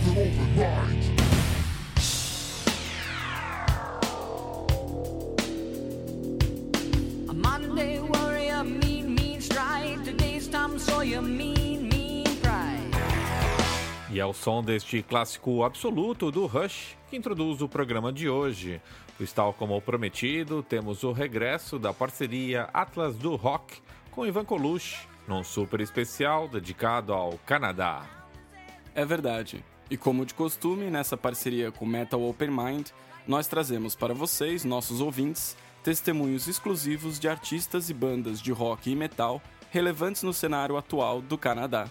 have an open mind. A Monday warrior, mean, mean stride. Today's Tom Sawyer, mean, mean pride. E é o som deste clássico absoluto do Rush que introduz o programa de hoje. Pois, tal como prometido, temos o regresso da parceria Atlas do Rock com Ivan Colucci, num super especial dedicado ao Canadá. É verdade. E como de costume, nessa parceria com Metal Open Mind, nós trazemos para vocês, nossos ouvintes, testemunhos exclusivos de artistas e bandas de rock e metal relevantes no cenário atual do Canadá.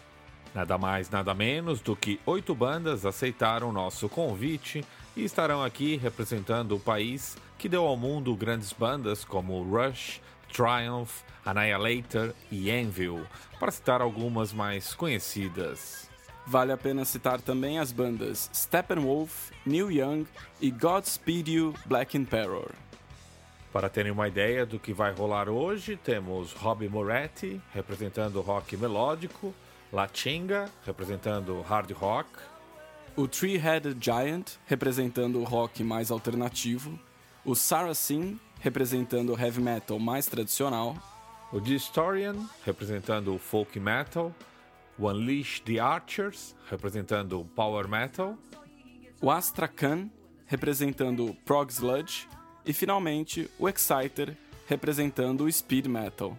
Nada mais, nada menos do que oito bandas aceitaram nosso convite e estarão aqui representando o país que deu ao mundo grandes bandas como Rush, Triumph, Annihilator e Anvil, para citar algumas mais conhecidas. Vale a pena citar também as bandas Steppenwolf, Neil Young e Godspeed You Black Emperor. Para terem uma ideia do que vai rolar hoje, temos Robbie Moretti representando o rock melódico, La Chinga representando hard rock, o Three-Headed Giant representando o rock mais alternativo, o Saracen representando o heavy metal mais tradicional, o The Historian representando o folk metal, o Unleash the Archers representando o power metal, o Astrakhan representando o prog sludge e finalmente o Exciter representando o speed metal.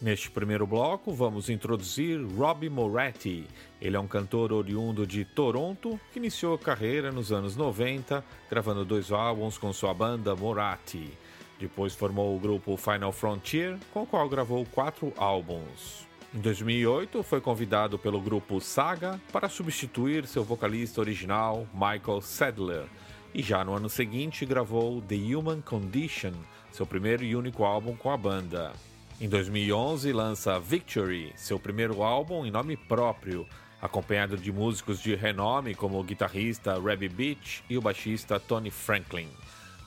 Neste primeiro bloco, vamos introduzir Robbie Moretti. Ele é um cantor oriundo de Toronto que iniciou a carreira nos anos 90, gravando dois álbuns com sua banda Moratti. Depois formou o grupo Final Frontier, com o qual gravou quatro álbuns. Em 2008, foi convidado pelo grupo Saga para substituir seu vocalista original, Michael Sadler. E já no ano seguinte, gravou The Human Condition, seu primeiro e único álbum com a banda. Em 2011, lança Victory, seu primeiro álbum em nome próprio, acompanhado de músicos de renome como o guitarrista Rabbi Beach e o baixista Tony Franklin.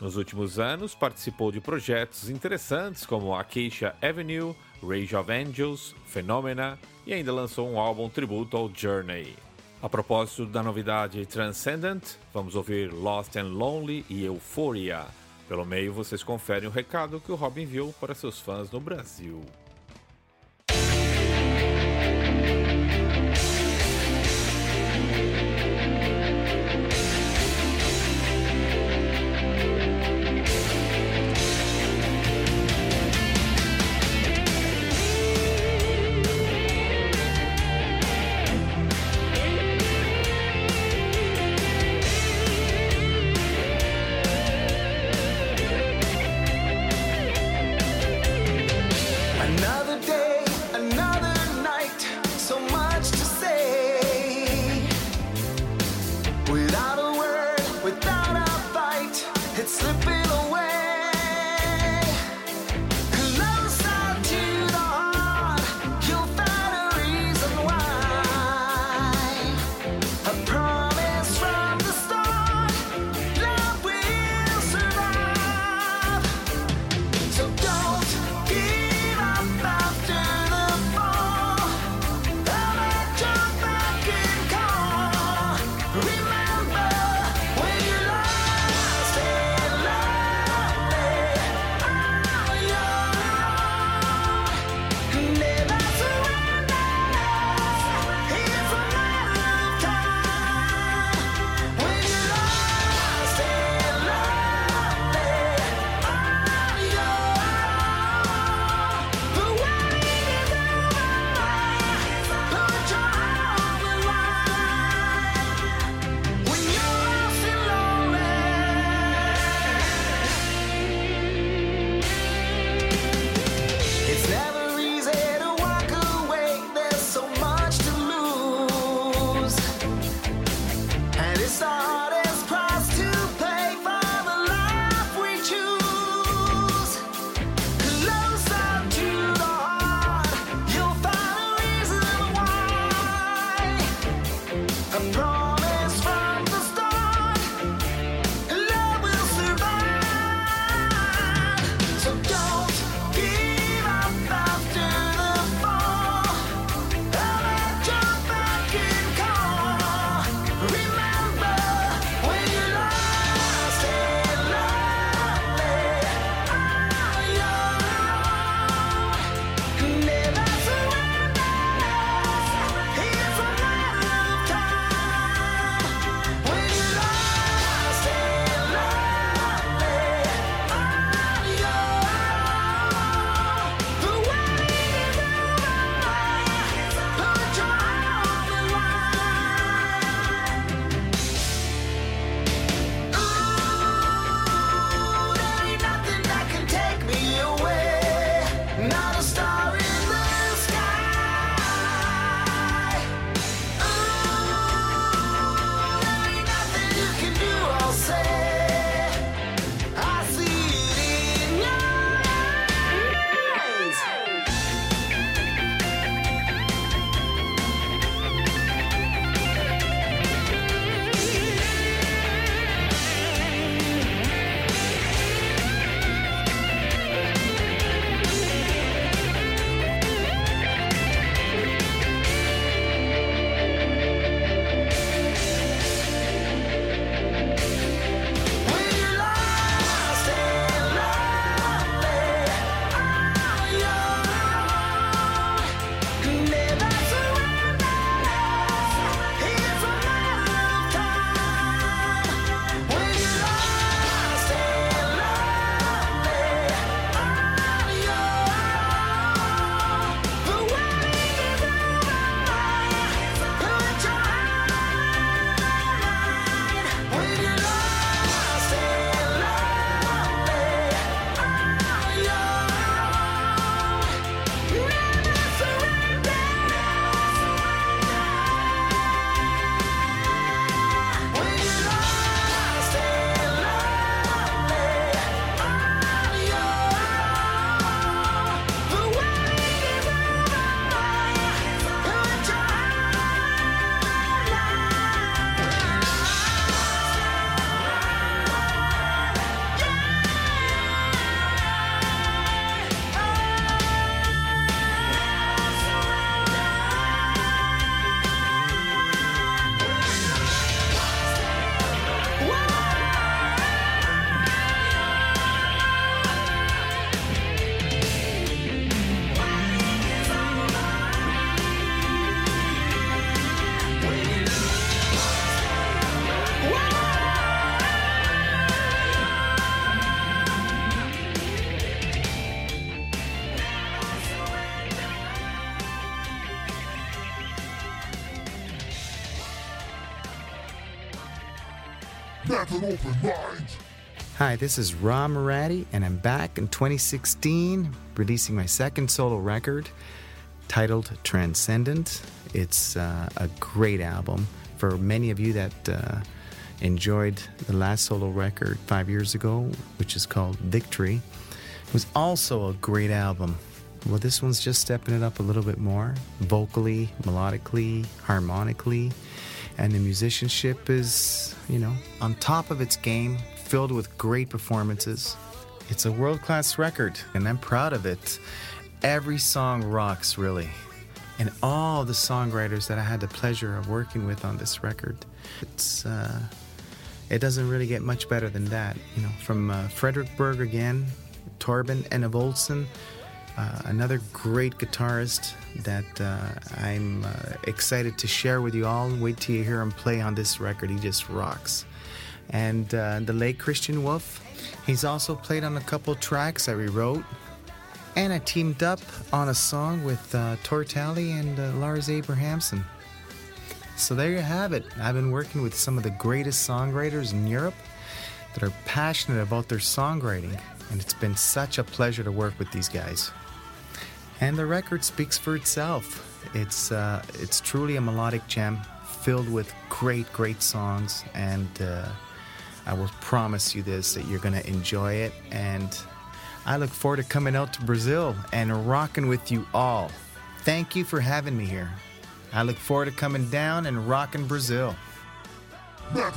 Nos últimos anos, participou de projetos interessantes como Acacia Avenue, Rage of Angels, Phenomena e ainda lançou um álbum tributo ao Journey. A propósito da novidade Transcendent, vamos ouvir Lost and Lonely e Euphoria. Pelo meio, vocês conferem o recado que o Robin enviou para seus fãs no Brasil. Hi, this is Rob Moratti, and I'm back in 2016 releasing my second solo record titled Transcendent. It's uh, a great album. For many of you that uh, enjoyed the last solo record five years ago, which is called Victory, it was also a great album. Well, this one's just stepping it up a little bit more vocally, melodically, harmonically, and the musicianship is, you know, on top of its game, filled with great performances. It's a world class record, and I'm proud of it. Every song rocks, really. And all the songwriters that I had the pleasure of working with on this record, it's, uh, it doesn't really get much better than that. You know, from uh, Fredrik Bergh again, Torben Enevoldsen, uh, another great guitarist that uh, I'm uh, excited to share with you all. Wait till you hear him play on this record. He just rocks. And uh, the late Christian Wolff, he's also played on a couple tracks that we wrote. And I teamed up on a song with uh, Tortali and uh, Lars Abrahamson. So there you have it. I've been working with some of the greatest songwriters in Europe that are passionate about their songwriting, and it's been such a pleasure to work with these guys. And the record speaks for itself. It's uh, it's truly a melodic gem filled with great, great songs, and uh, I will promise you this that you're gonna enjoy it. And I look forward to coming out to Brazil and rocking with you all. Thank you for having me here. I look forward to coming down and rocking Brazil. You're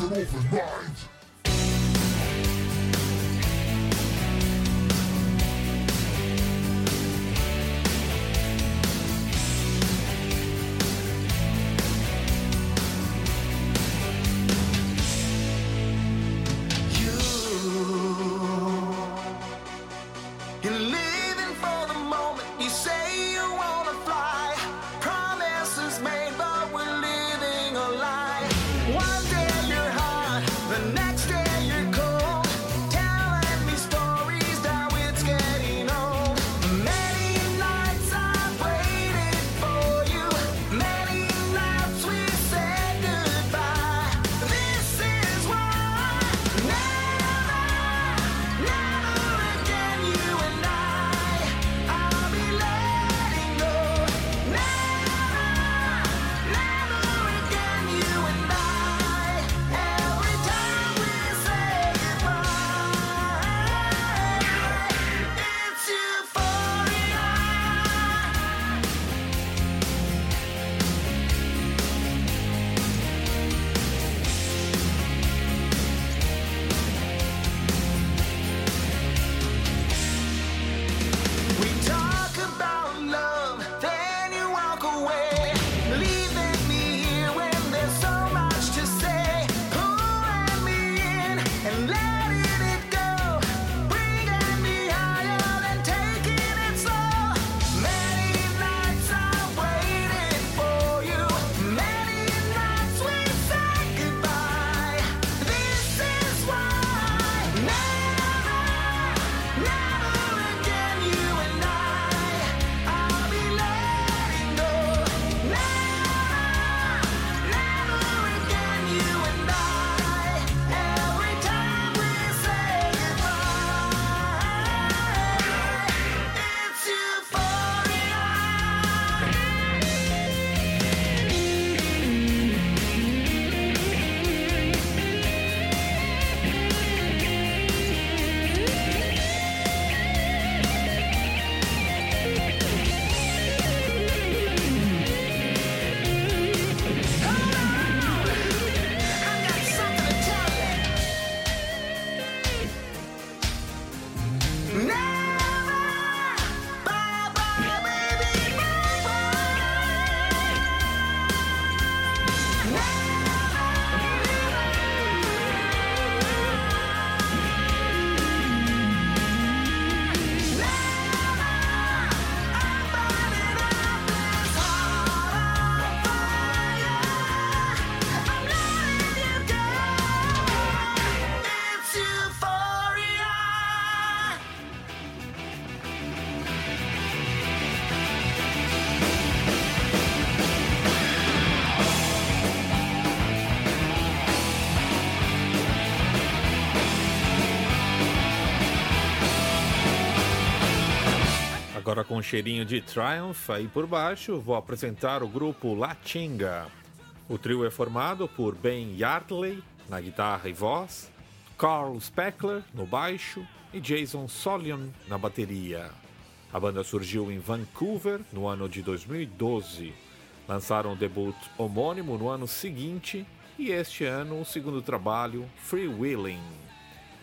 Agora com um cheirinho de Triumph aí por baixo, vou apresentar o grupo La Chinga. O trio é formado por Ben Yardley na guitarra e voz, Carl Speckler no baixo e Jason Solion na bateria. A banda surgiu em Vancouver no ano de 2012. Lançaram o debut homônimo no ano seguinte e este ano o segundo trabalho, Free Willing.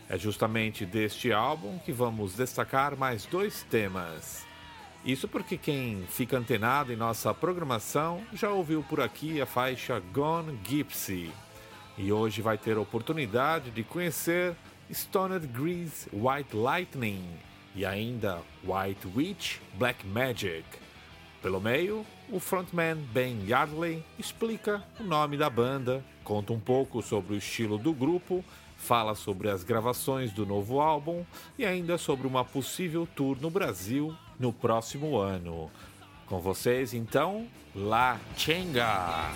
É justamente deste álbum que vamos destacar mais dois temas. Isso porque quem fica antenado em nossa programação já ouviu por aqui a faixa Gone Gypsy. E hoje vai ter a oportunidade de conhecer Stoned Grease White Lightning e ainda White Witch Black Magic. Pelo meio, o frontman Ben Yardley explica o nome da banda, conta um pouco sobre o estilo do grupo fala sobre as gravações do novo álbum e ainda sobre uma possível tour no Brasil no próximo ano. Com vocês, então, La Chenga!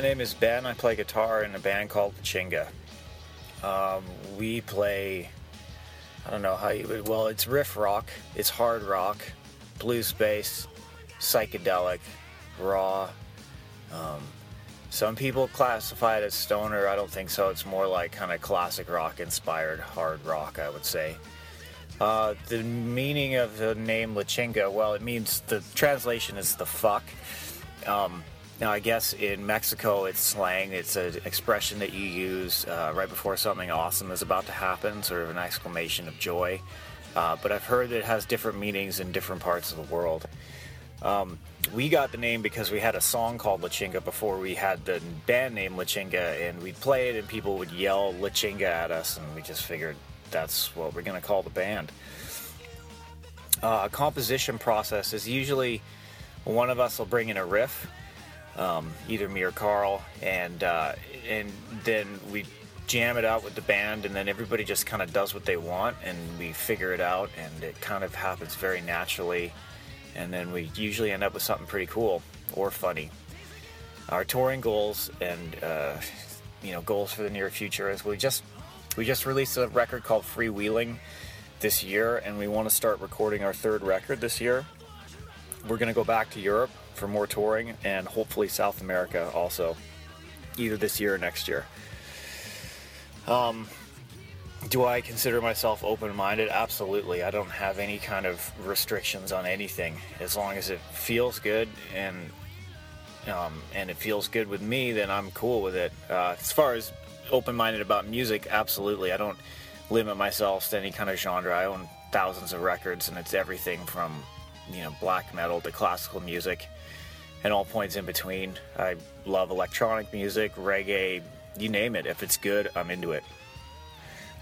My name is Ben. I play guitar in a band called Chinga. Um, we play, I don't know how you would, well, it's riff rock, it's hard rock, blues bass, psychedelic, raw. Um, some people classify it as stoner. I don't think so. It's more like kind of classic rock inspired hard rock, I would say. Uh, the meaning of the name La Chinga, well, it means the translation is the fuck. Um, now, I guess in Mexico it's slang. It's an expression that you use uh, right before something awesome is about to happen, sort of an exclamation of joy. Uh, but I've heard that it has different meanings in different parts of the world. Um, we got the name because we had a song called La Chinga before we had the band name La Chinga, and we'd play it, and people would yell La Chinga at us, and we just figured that's what we're going to call the band. Uh, composition process is usually one of us will bring in a riff, um, either me or Carl, and uh, and then we jam it out with the band, and then everybody just kind of does what they want, and we figure it out, and it kind of happens very naturally, and then we usually end up with something pretty cool or funny. Our touring goals and uh, you know goals for the near future is we just we just released a record called Freewheeling this year, and we want to start recording our third record this year. We're going to go back to Europe for more touring and hopefully South America also, either this year or next year. Um, do I consider myself open minded? Absolutely. I don't have any kind of restrictions on anything. As long as it feels good and um, and it feels good with me, then I'm cool with it. Uh, as far as open minded about music, absolutely. I don't limit myself to any kind of genre. I own thousands of records, and it's everything from you know black metal to classical music, and all points in between. I love electronic music, reggae, you name it. If it's good, I'm into it.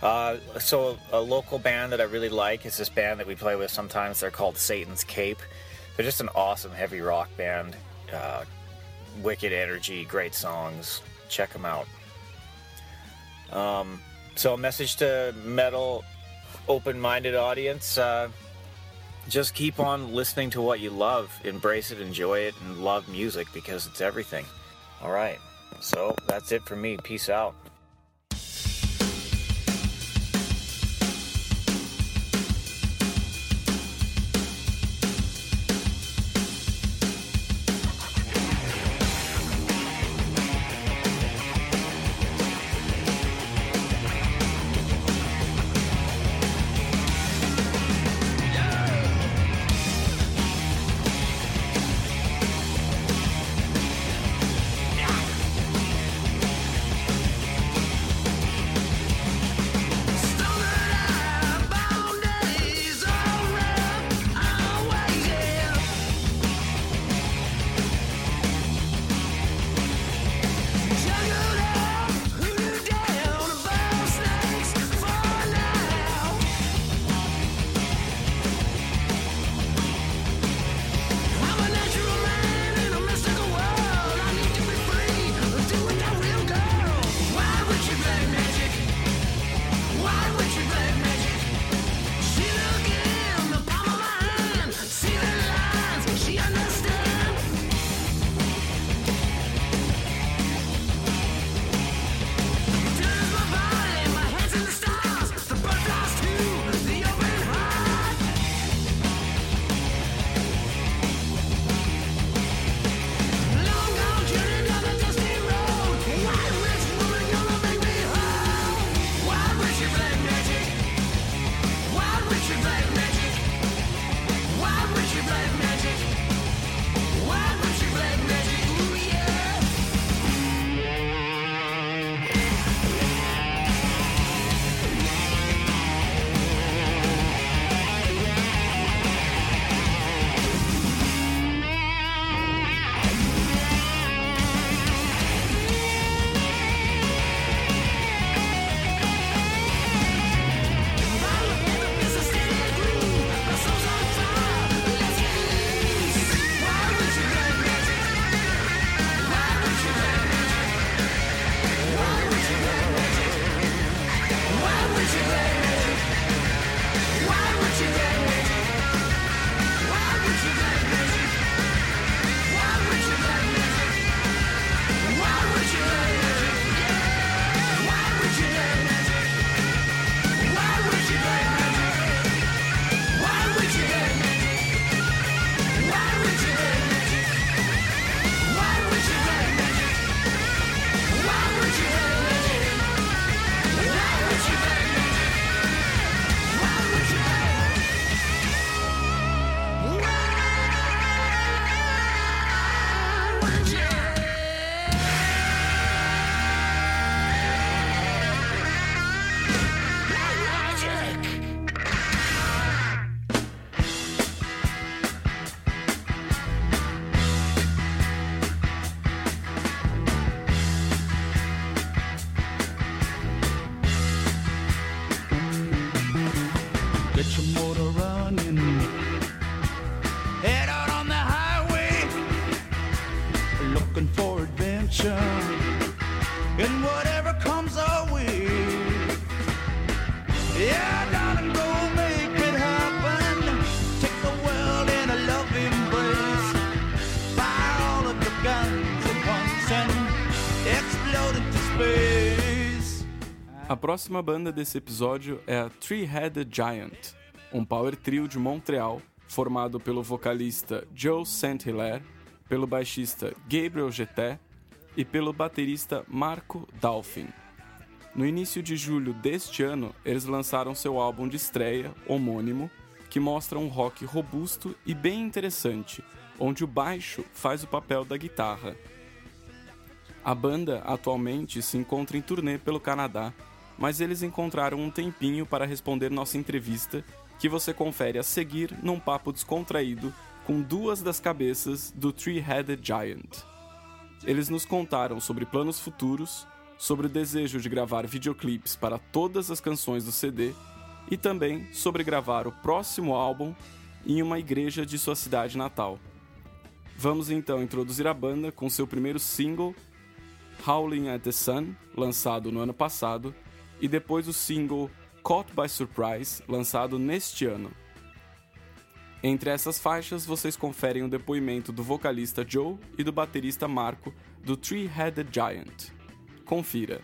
Uh, so a local band that I really like is this band that we play with sometimes. They're called Satan's Cape. They're just an awesome heavy rock band. Uh, wicked energy, great songs. Check them out. Um, so, a message to metal open minded audience uh, just keep on listening to what you love, embrace it, enjoy it, and love music because it's everything. All right. So, that's it for me. Peace out. Próxima banda desse episódio é a Three-Headed Giant, um power trio de Montreal formado pelo vocalista Joe St. Hilaire, pelo baixista Gabriel Jeté e pelo baterista Marco Dolphin. No início de julho deste ano, eles lançaram seu álbum de estreia, homônimo, que mostra um rock robusto e bem interessante, onde o baixo faz o papel da guitarra. A banda atualmente se encontra em turnê pelo Canadá, mas eles encontraram um tempinho para responder nossa entrevista, que você confere a seguir num papo descontraído com duas das cabeças do Three-Headed Giant. Eles nos contaram sobre planos futuros, sobre o desejo de gravar videoclipes para todas as canções do CD e também sobre gravar o próximo álbum em uma igreja de sua cidade natal. Vamos então introduzir a banda com seu primeiro single, Howling at the Sun, lançado no ano passado, e depois o single Caught by Surprise, lançado neste ano. Entre essas faixas, vocês conferem o depoimento do vocalista Joe e do baterista Marco do Three-Headed Giant. Confira.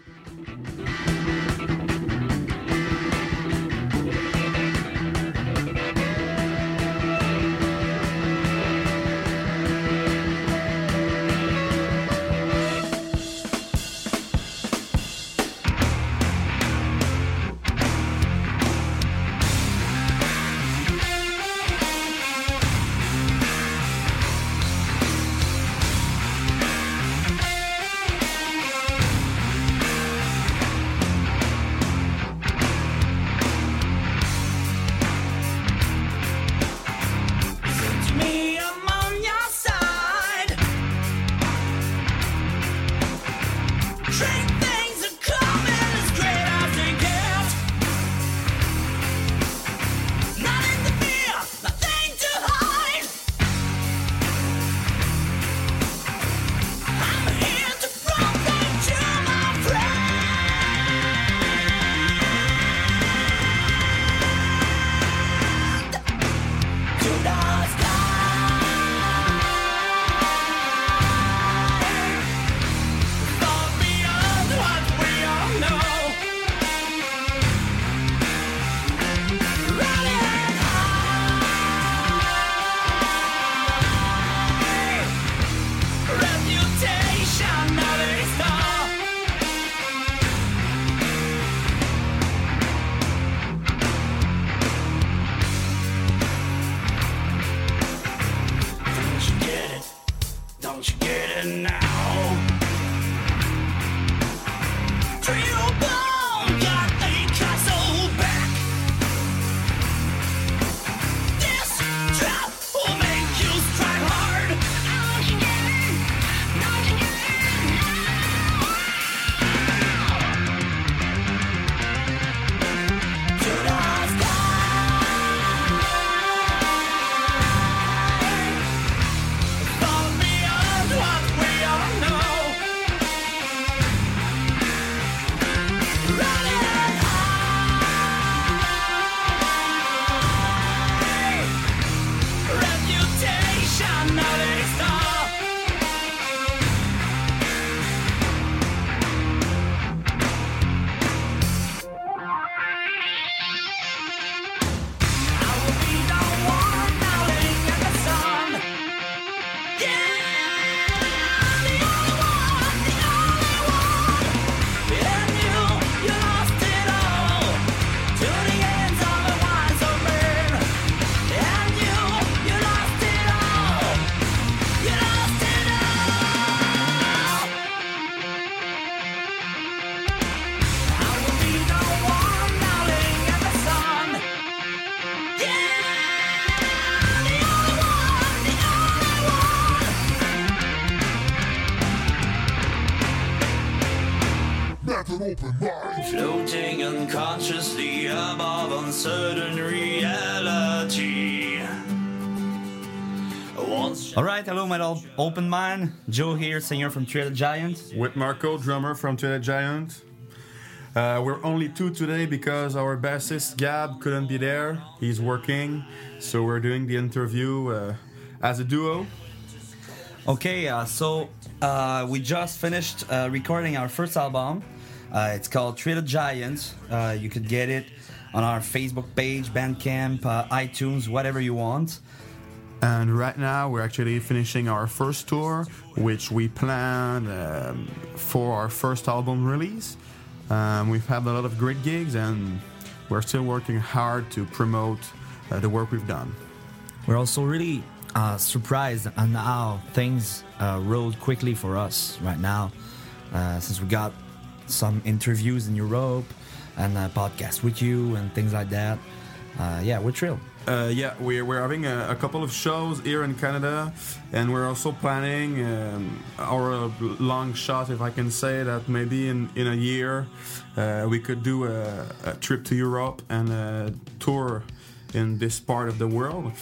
Mind. Joe here, singer from Headed Giant. with Marco, drummer from Three Giant. Uh, we're only two today because our bassist Gab couldn't be there. He's working, so we're doing the interview uh, as a duo. Okay, uh, so uh, we just finished uh, recording our first album. Uh, it's called Headed Giant. Uh, you could get it on our Facebook page, Bandcamp, uh, iTunes, whatever you want. And right now, we're actually finishing our first tour, which we planned um, for our first album release. Um, we've had a lot of great gigs, and we're still working hard to promote uh, the work we've done. We're also really uh, surprised on how things uh, rolled quickly for us right now, uh, since we got some interviews in Europe and a podcast with you and things like that. Uh, yeah, we're thrilled. Uh, yeah, we're, we're having a, a couple of shows here in Canada, and we're also planning um, our long shot, if I can say that, maybe in, in a year uh, we could do a, a trip to Europe and a tour in this part of the world.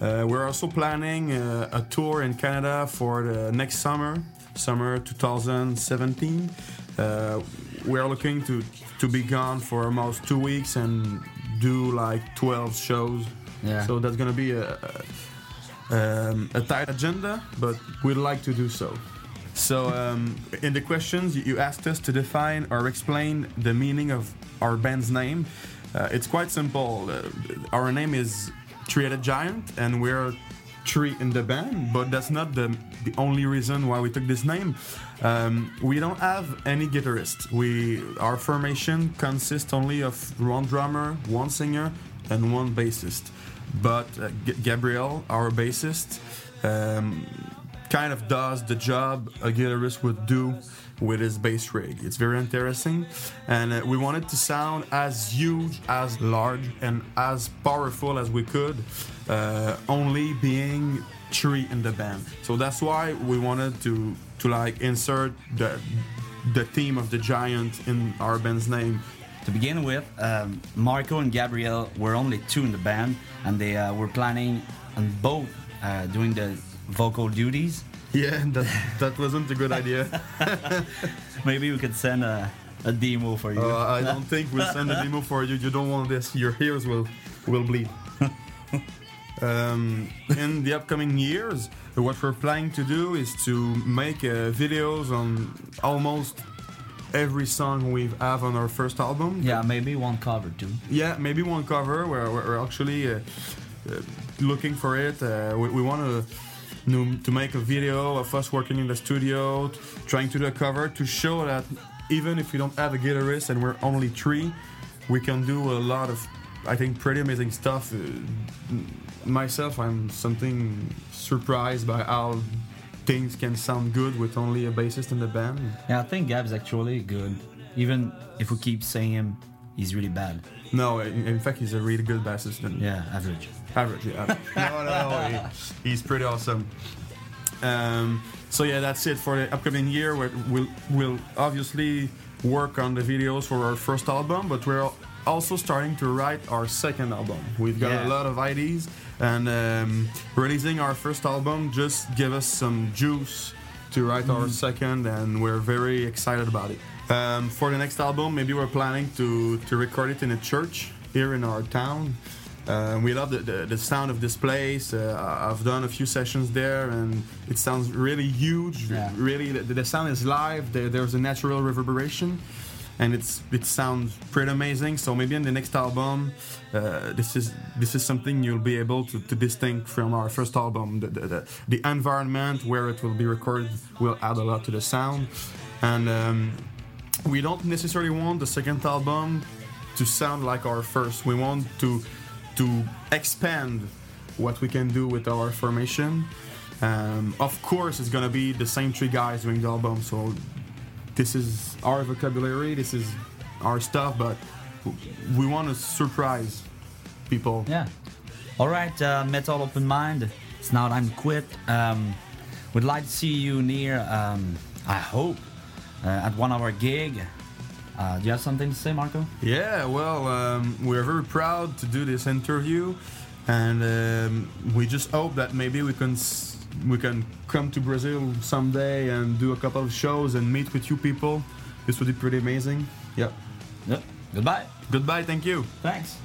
Uh, we're also planning uh, a tour in Canada for the next summer, summer 2017. Uh, we're looking to, to be gone for almost two weeks and do like 12 shows. Yeah. So that's gonna be a, a, um, a tight agenda, but we'd like to do so. So um, in the questions, you- asked us to define or explain the meaning of our band's name. Uh, it's quite simple. Uh, our name is Three-Headed Giant, and we're three in the band, but that's not the, the only reason why we took this name. Um, we don't have any guitarist. We our formation consists only of one drummer, one singer, and one bassist. But uh, G- Gabriel, our bassist, um, kind of does the job a guitarist would do with his bass rig. It's very interesting, and uh, we wanted to sound as huge, as large, and as powerful as we could, uh, only being three in the band. So that's why we wanted to to like insert the the theme of the giant in our band's name. To begin with, um, Marco and Gabriel were only two in the band, and they uh, were planning on both uh, doing the vocal duties. Yeah, that that wasn't a good idea. Maybe we could send a, a demo for you. Uh, I don't think we'll send a demo for you. You don't want this. Your ears will will bleed. um, in the upcoming years, what we're planning to do is to make uh, videos on almost every song we have on our first album. yeah, maybe one cover too. Yeah, maybe one cover where we're actually uh, uh, looking for it. Uh, we we want to to make a video of us working in the studio, trying to do a cover to show that even if we don't have a guitarist and we're only three, we can do a lot of, I think, pretty amazing stuff. Uh, myself, I'm something surprised by how things can sound good with only a bassist in the band. Yeah, I think Gab's actually good. Even if we keep saying him, he's really bad. No, in, in fact, he's a really good bassist. And Yeah, average. Average, yeah. no, no, no. He, he's pretty awesome. Um, so yeah, that's it for the upcoming year. We'll we'll obviously work on the videos for our first album, but we're also starting to write our second album. We've got Yeah. a lot of ideas, and um, releasing our first album just give us some juice to write our second, and we're very excited about it. Um, for the next album, maybe we're planning to to record it in a church here in our town. Uh, we love the, the, the sound of this place. Uh, I've done a few sessions there, and it sounds really huge. Yeah. Really, the, the sound is live. There, there's a natural reverberation, and it's it sounds pretty amazing. So maybe in the next album, uh, this is this is something you'll be able to, to distinct from our first album. The, the, the, the environment where it will be recorded will add a lot to the sound, and um, we don't necessarily want the second album to sound like our first. We want to to expand what we can do with our formation. Um, of course, it's gonna be the same three guys doing the album, so this is our vocabulary, this is our stuff, but we want to surprise people. Yeah. All right, uh, Metal Open Mind. It's now time to quit. Um, we'd like to see you near, um, I hope, uh, at one of our gig. Uh, do you have something to say, Marco? Yeah, well, um, we're very proud to do this interview, and um, we just hope that maybe we can s- we can come to Brazil someday and do a couple of shows and meet with you people. This would be pretty amazing. Yeah. Yep. Goodbye. Goodbye. Thank you. Thanks.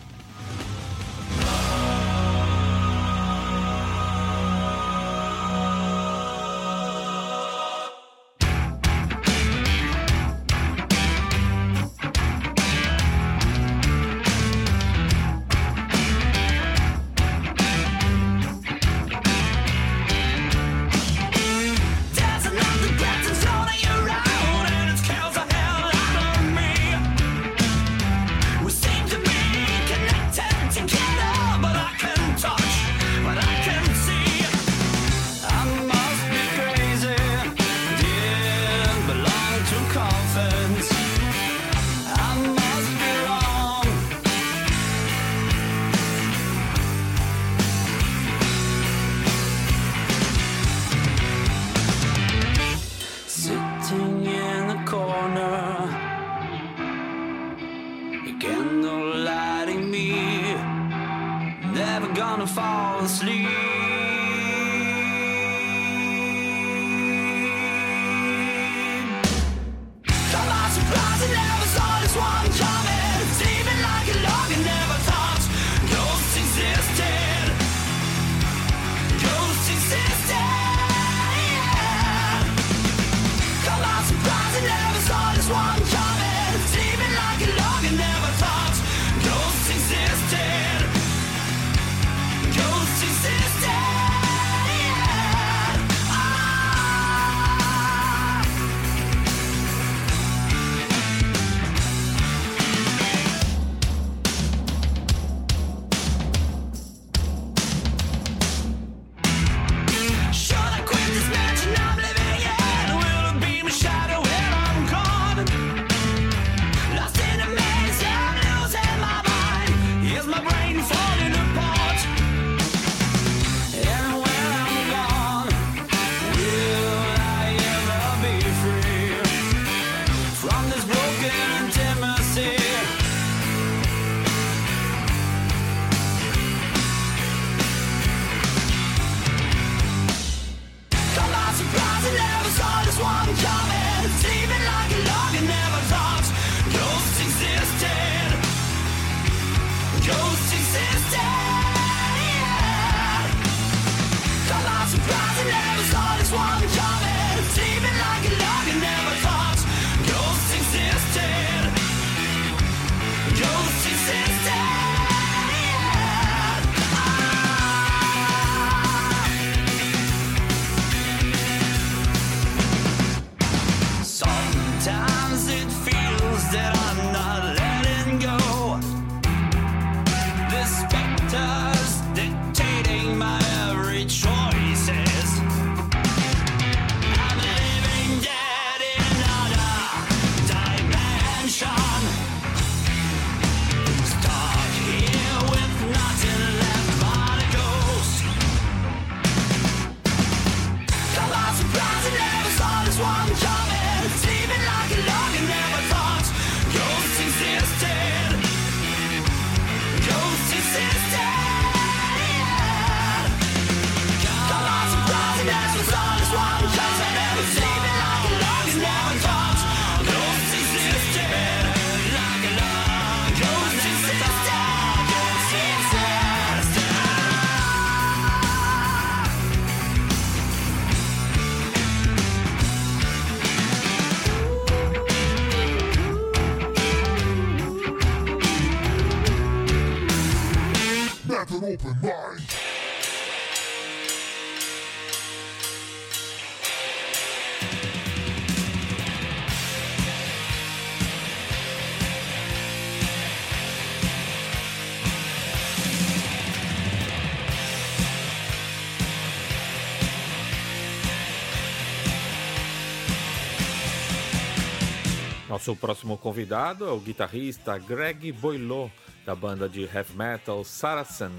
Nosso próximo convidado é o guitarrista Greg Boilot, da banda de heavy metal Saracen.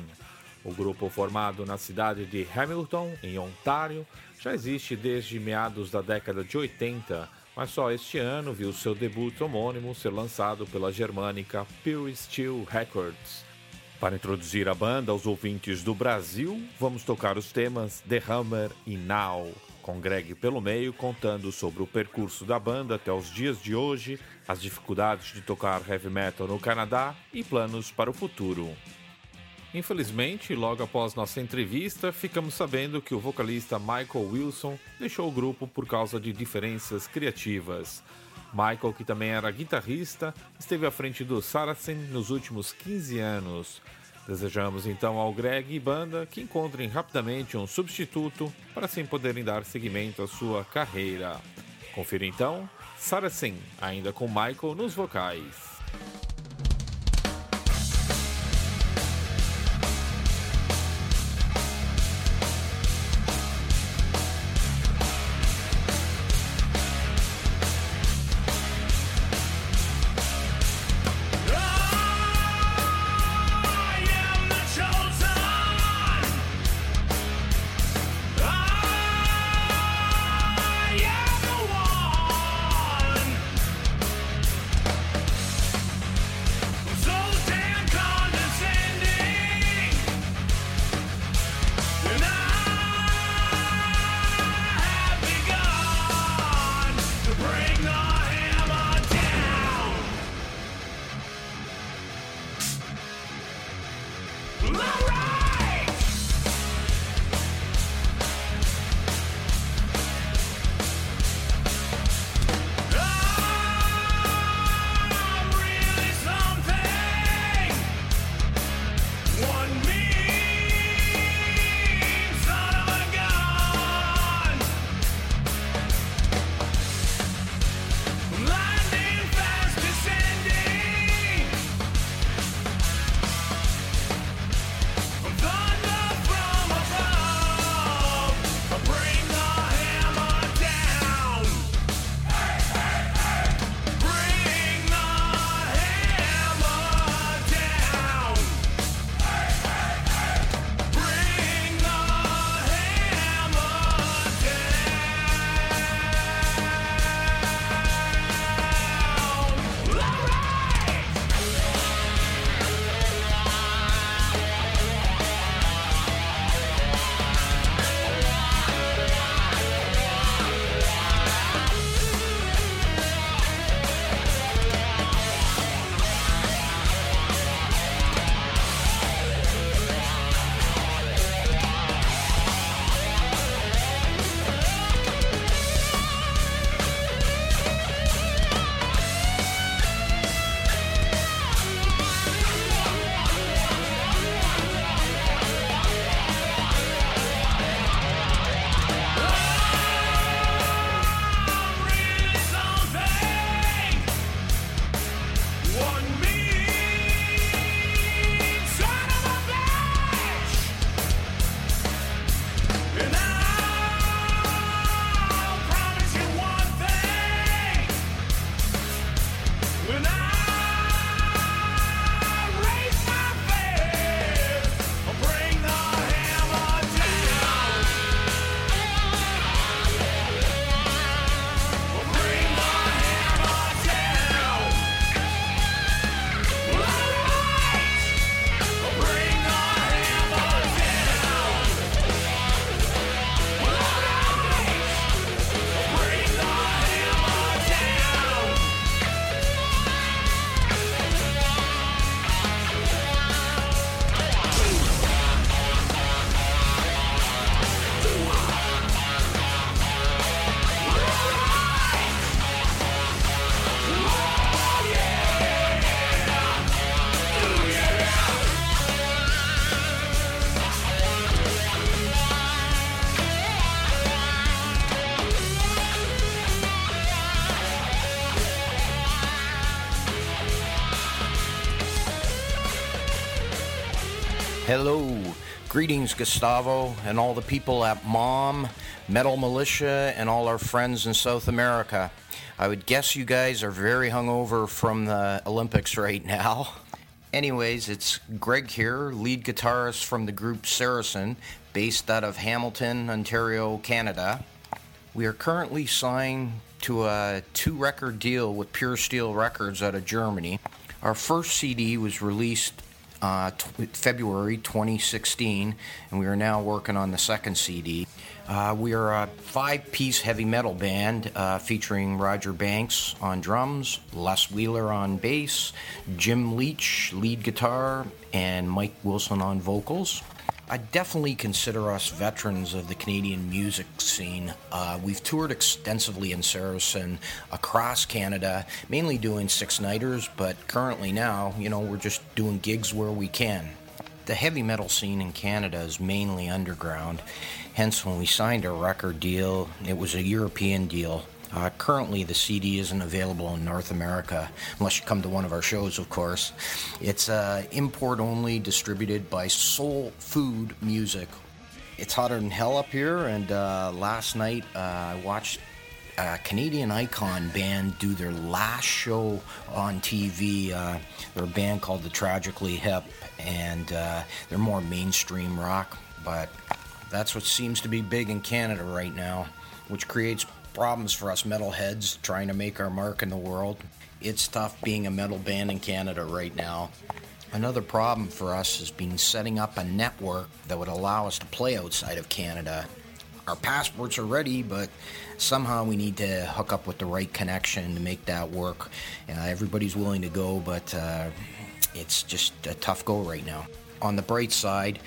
O grupo, formado na cidade de Hamilton, em Ontário, já existe desde meados da década de 80, mas só este ano viu seu debut homônimo ser lançado pela germânica Pure Steel Records. Para introduzir a banda aos ouvintes do Brasil, vamos tocar os temas The Hammer e Now com Greg pelo meio contando sobre o percurso da banda até os dias de hoje, as dificuldades de tocar heavy metal no Canadá e planos para o futuro. Infelizmente, logo após nossa entrevista, ficamos sabendo que o vocalista Michael Wilson deixou o grupo por causa de diferenças criativas. Michael, que também era guitarrista, esteve à frente do Saracen nos últimos 15 anos. Desejamos então ao Greg e banda que encontrem rapidamente um substituto para assim poderem dar seguimento à sua carreira. Confira então Saracen, ainda com Michael nos vocais. Greetings, Gustavo, and all the people at MOM, Metal Militia, and all our friends in South America. I would guess you guys are very hungover from the Olympics right now. Anyways, it's Greg here, lead guitarist from the group Saracen, based out of Hamilton, Ontario, Canada. We are currently signed to a two record deal with Pure Steel Records out of Germany. Our first CD was released uh, t- February 2016, and we are now working on the second CD. Uh, we are a five piece heavy metal band uh, featuring Roger Banks on drums, Les Wheeler on bass, Jim Leach lead guitar, and Mike Wilson on vocals. I definitely consider us veterans of the Canadian music scene. Uh, we've toured extensively in Saracen across Canada, mainly doing six nighters, but currently now, you know, we're just doing gigs where we can. The heavy metal scene in Canada is mainly underground, hence, when we signed a record deal, it was a European deal. Uh, currently, the CD isn't available in North America, unless you come to one of our shows, of course. It's uh, import only, distributed by Soul Food Music. It's hotter than hell up here, and uh, last night uh, I watched a Canadian icon band do their last show on TV. Uh, they're a band called The Tragically Hip, and uh, they're more mainstream rock, but that's what seems to be big in Canada right now, which creates problems for us metalheads trying to make our mark in the world. It's tough being a metal band in Canada right now. Another problem for us has been setting up a network that would allow us to play outside of Canada. Our passports are ready, but somehow we need to hook up with the right connection to make that work. Uh, everybody's willing to go, but uh, it's just a tough go right now. On the bright side,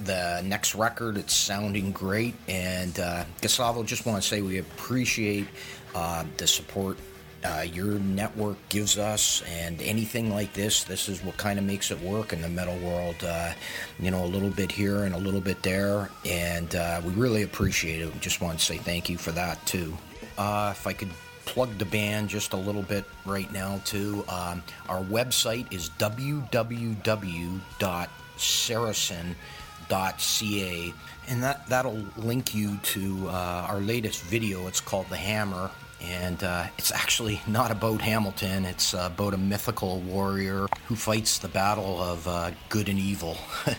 the next record it's sounding great and uh, gustavo just want to say we appreciate uh, the support uh, your network gives us and anything like this this is what kind of makes it work in the metal world uh, you know a little bit here and a little bit there and uh, we really appreciate it. We just want to say thank you for that too. Uh, if i could plug the band just a little bit right now too um, our website is www.saracen.com ca and that that'll link you to uh, our latest video. It's called the hammer and uh, it's actually not about hamilton. It's uh, about a mythical warrior who fights the battle of uh, good and evil.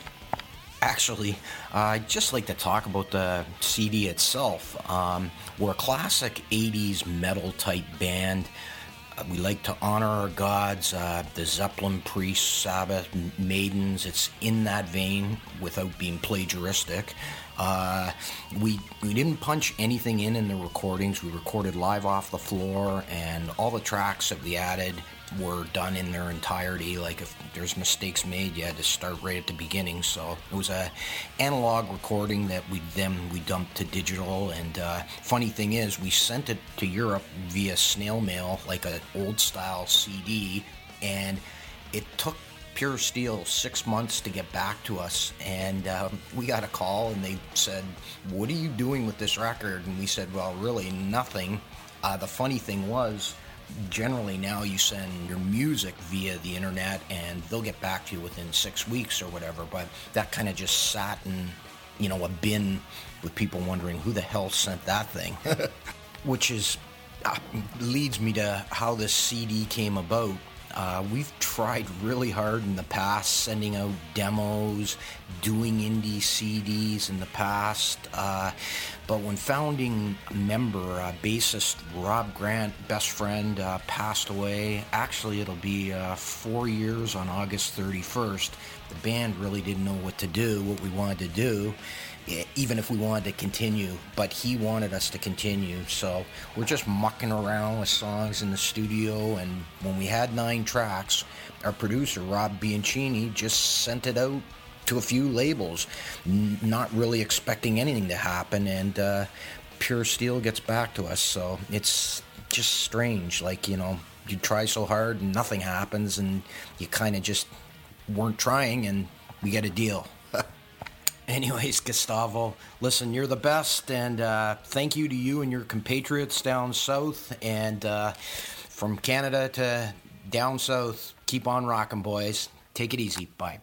Actually i'd just like to talk about the cd itself. Um, we're a classic 80s metal type band we like to honor our gods, uh, the Zeppelin priests, Sabbath, maidens. It's in that vein without being plagiaristic. Uh, we we didn't punch anything in in the recordings. We recorded live off the floor, and all the tracks that we added were done in their entirety. Like if there's mistakes made, you had to start right at the beginning. So it was a analog recording that we then we dumped to digital. And uh, funny thing is, we sent it to Europe via snail mail, like an old style CD, and it took Pure Steel six months to get back to us, and um, we got a call, and they said, "What are you doing with this record?" And we said, "Well, really nothing." Uh, the funny thing was, generally now you send your music via the internet, and they'll get back to you within six weeks or whatever. But that kind of just sat in, you know, a bin with people wondering who the hell sent that thing, which is uh, leads me to how this CD came about. Uh, we've tried really hard in the past, sending out demos, doing indie CDs in the past. Uh, but when founding member, uh, bassist Rob Grant, best friend, uh, passed away, actually, it'll be uh, four years on August 31st. The band really didn't know what to do, what we wanted to do even if we wanted to continue, but he wanted us to continue. So we're just mucking around with songs in the studio. And when we had nine tracks, our producer, Rob Bianchini, just sent it out to a few labels, n- not really expecting anything to happen. And uh, Pure Steel gets back to us. So it's just strange. Like, you know, you try so hard and nothing happens, and you kind of just weren't trying, and we get a deal. Anyways, Gustavo, listen, you're the best, and uh, thank you to you and your compatriots down south, and uh, from Canada to down south. Keep on rocking, boys. Take it easy. Bye.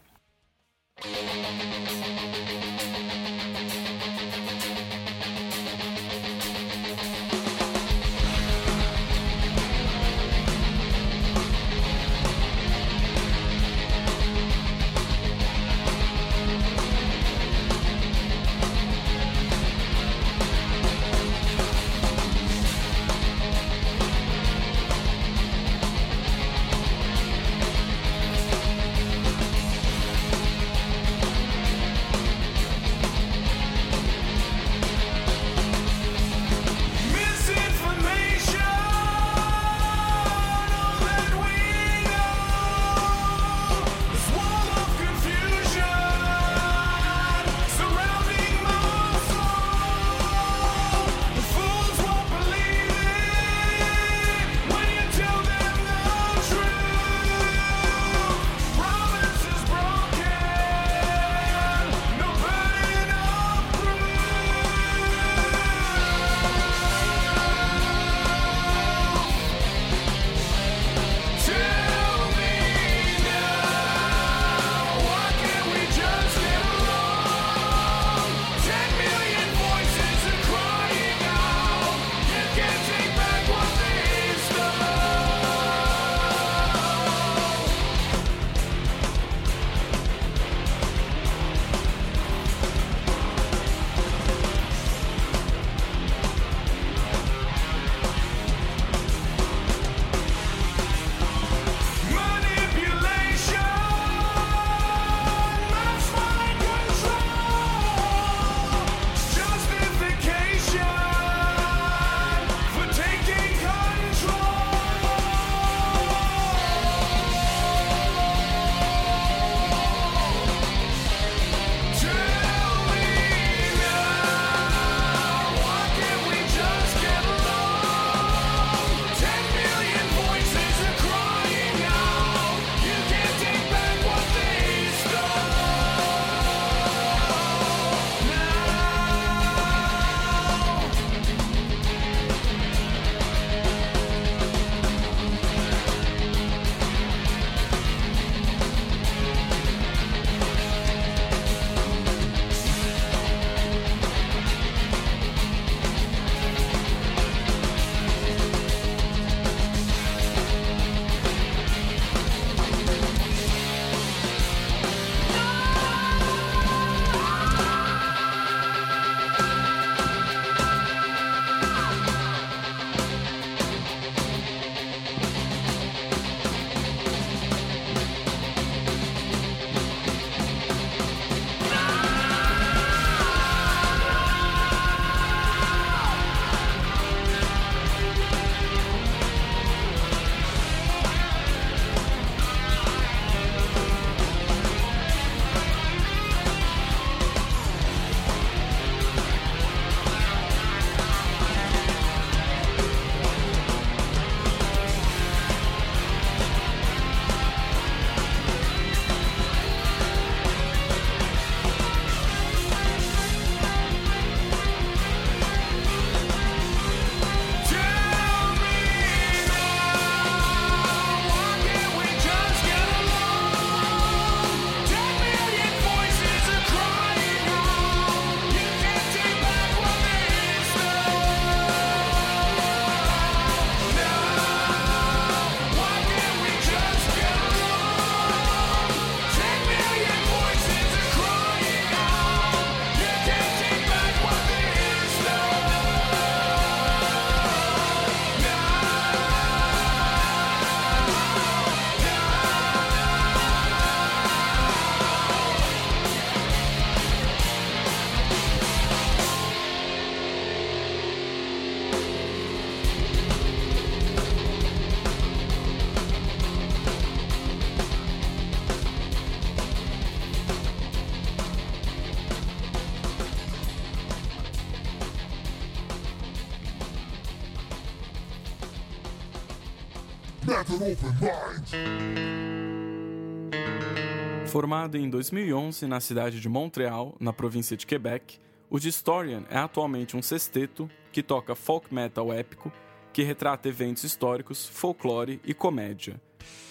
Formado em 2011 na cidade de Montreal, na província de Quebec, o Distorian é atualmente um sexteto que toca folk metal épico, que retrata eventos históricos, folclore e comédia.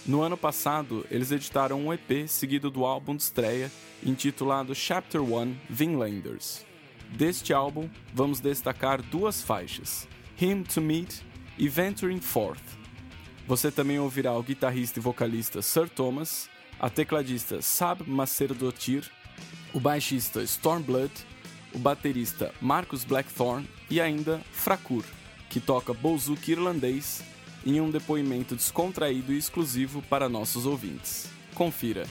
No ano passado, eles editaram um EP seguido do álbum de estreia, intitulado Chapter 1 Vinlanders. Deste álbum, vamos destacar duas faixas, Him to Meet e Venturing Forth. Você também ouvirá o guitarrista e vocalista Sir Thomas, a tecladista Sab Macerdotir, o baixista Stormblood, o baterista Marcus Blackthorne e ainda Fracur, que toca bouzouki irlandês em um depoimento descontraído e exclusivo para nossos ouvintes. Confira.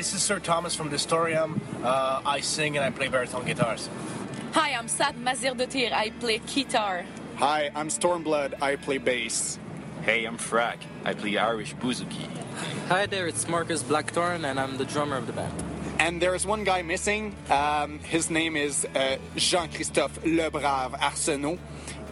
This is Sir Thomas from Distorian. Uh, I sing and I play baritone guitars. Hi, I'm Sad Mazir Dotir. I play guitar. Hi, I'm Stormblood. I play bass. Hey, I'm Frack. I play Irish bouzouki. Hi there, it's Marcus Blackthorn, and I'm the drummer of the band. And there's one guy missing. Um, his name is uh, Jean-Christophe Lebrave Arsenault,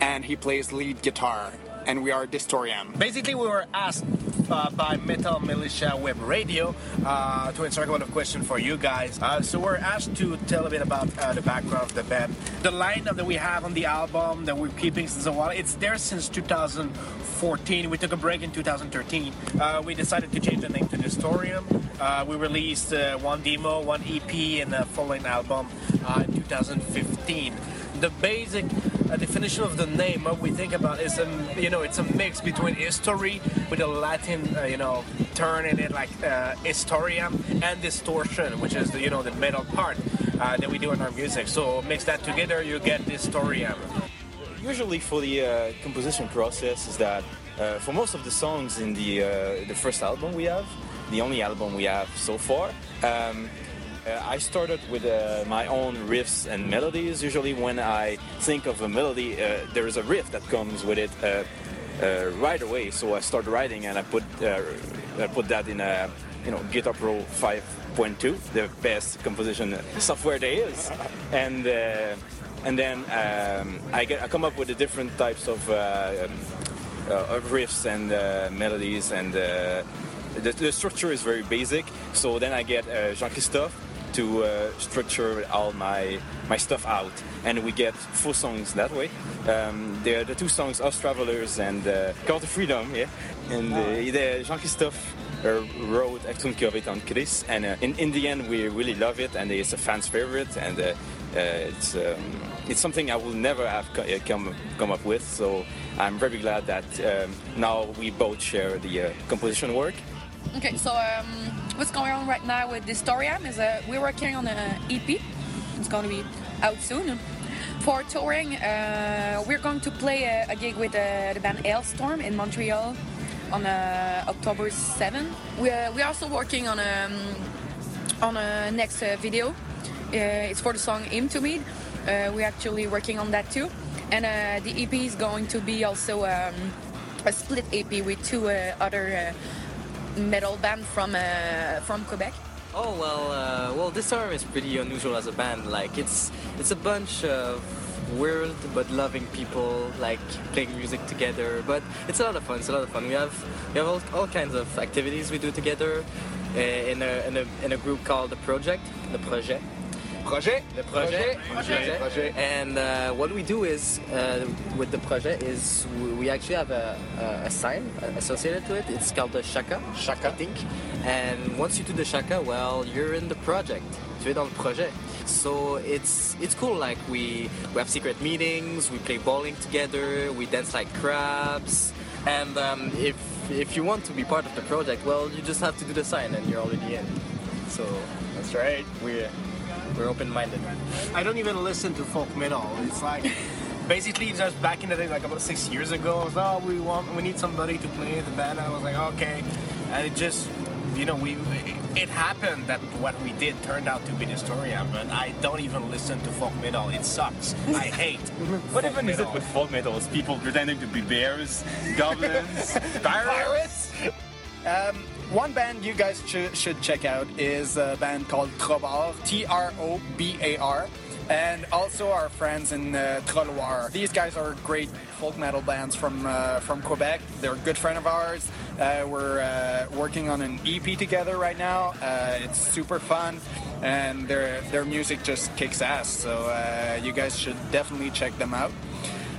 and he plays lead guitar. And we are Distorian. Basically, we were asked uh, by Metal Militia Web Radio uh, to answer a couple of questions for you guys. Uh, so we're asked to tell a bit about uh, the background of the band, the lineup that we have on the album that we're keeping since a while. It's there since 2014. We took a break in 2013. Uh, we decided to change the name to Distorian. Uh, we released one demo, one EP, and a full-length album in 2015 the basic uh, definition of the name what we think about is a you know it's a mix between history with a latin uh, you know turn in it like uh, historia and distortion which is the you know the metal part uh, that we do in our music so mix that together you get Distorian Usually, for the uh, composition process, is that uh, for most of the songs in the uh, the first album we have, the only album we have so far. Um, uh, I started with uh, my own riffs and melodies. Usually, when I think of a melody, uh, there is a riff that comes with it uh, uh, right away. So I start writing, and I put uh, I put that in a you know Guitar Pro 5.2, the best composition software there is, and. And then um, I, get, I come up with the different types of, of riffs and melodies, and the, the structure is very basic. So then I get uh, Jean-Christophe to uh, structure all my my stuff out, and we get full songs that way. Um, are the two songs, Us Travelers and uh, Call to Freedom, yeah, and uh, the Jean-Christophe uh, wrote Echt toen Kjovit on Chris, and uh, in, in the end we really love it, and it's a fan's favorite, and uh, uh, it's um, it's something I will never have co- come come up with. So I'm very glad that um, now we both share the uh, composition work. Okay, so um, what's going on right now with Distorian is uh, we're working on an EP. It's going to be out soon. For touring, uh, we're going to play a, a gig with uh, the band Hailstorm in Montreal on uh, October 7. We, uh, we're also working on a, on a next uh, video. Uh, it's for the song Him to Me. Uh, we're actually working on that too. And uh, the EP is going to be also um, a split EP with two uh, other uh, metal band from uh, from Quebec. Oh well, uh, well, this arm is pretty unusual as a band. Like it's it's a bunch of weird but loving people like playing music together. But it's a lot of fun. It's a lot of fun. We have we have all, all kinds of activities we do together uh, in a, in a in a group called the Project, the Projet. Projet. The projet. Projet. Projet. And uh, what we do is, uh, with the project, is we- actually have a, a, a sign associated to it. It's called the shaka. Shaka. I think. And once you do the shaka, well, you're in the project. Tu es dans le projet. So it's it's cool. Like we we have secret meetings. We play bowling together. We dance like crabs. And um, if if you want to be part of the project, well, you just have to do the sign, and you're already in. So that's right. We're we're open-minded. I don't even listen to folk metal. It's like basically just back in the day, like about six years ago. I was oh, we want, we need somebody to play the band. I was like, okay, and it just, you know, we it happened that what we did turned out to be Distorian, but I don't even listen to folk metal. It sucks. I hate. What folk even is it with folk metal? Is people pretending to be bears, goblins, pirates? Um, one band you guys should, check out is a band called Trobar, T R O B A R. and also our friends in uh, Trolloir. These guys are great folk metal bands from uh, from Quebec. They're a good friend of ours. Uh, we're uh, working on an EP together right now. Uh, it's super fun, and their their music just kicks ass. So uh, you guys should definitely check them out.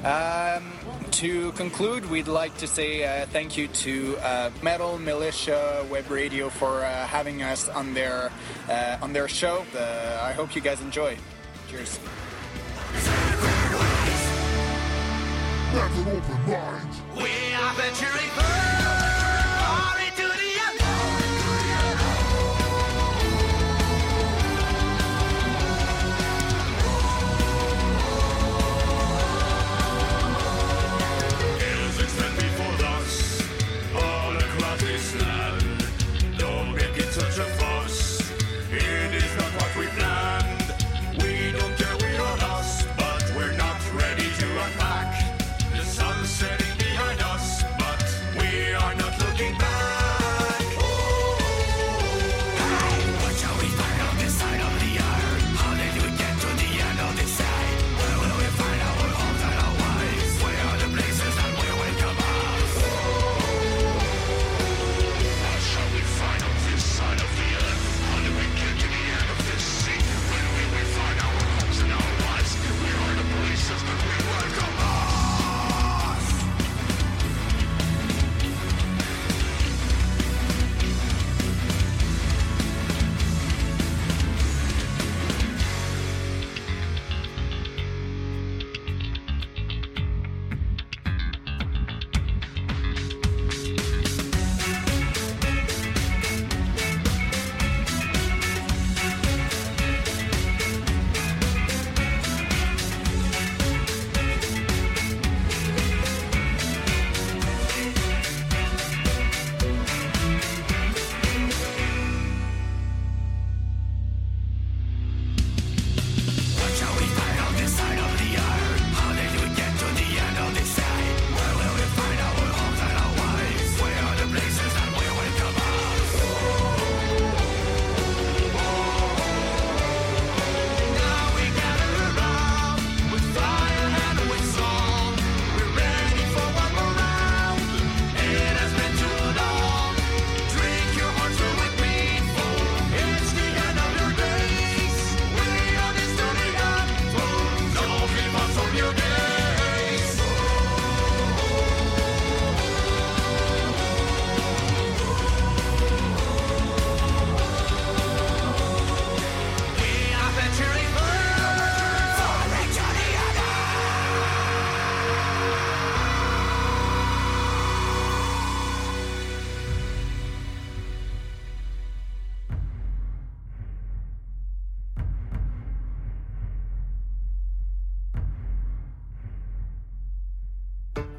Um, to conclude, we'd like to say uh, thank you to uh, Metal Militia Web Radio for uh, having us on their uh, on their show. Uh, I hope you guys enjoy. Cheers. Never open mind. We are venturing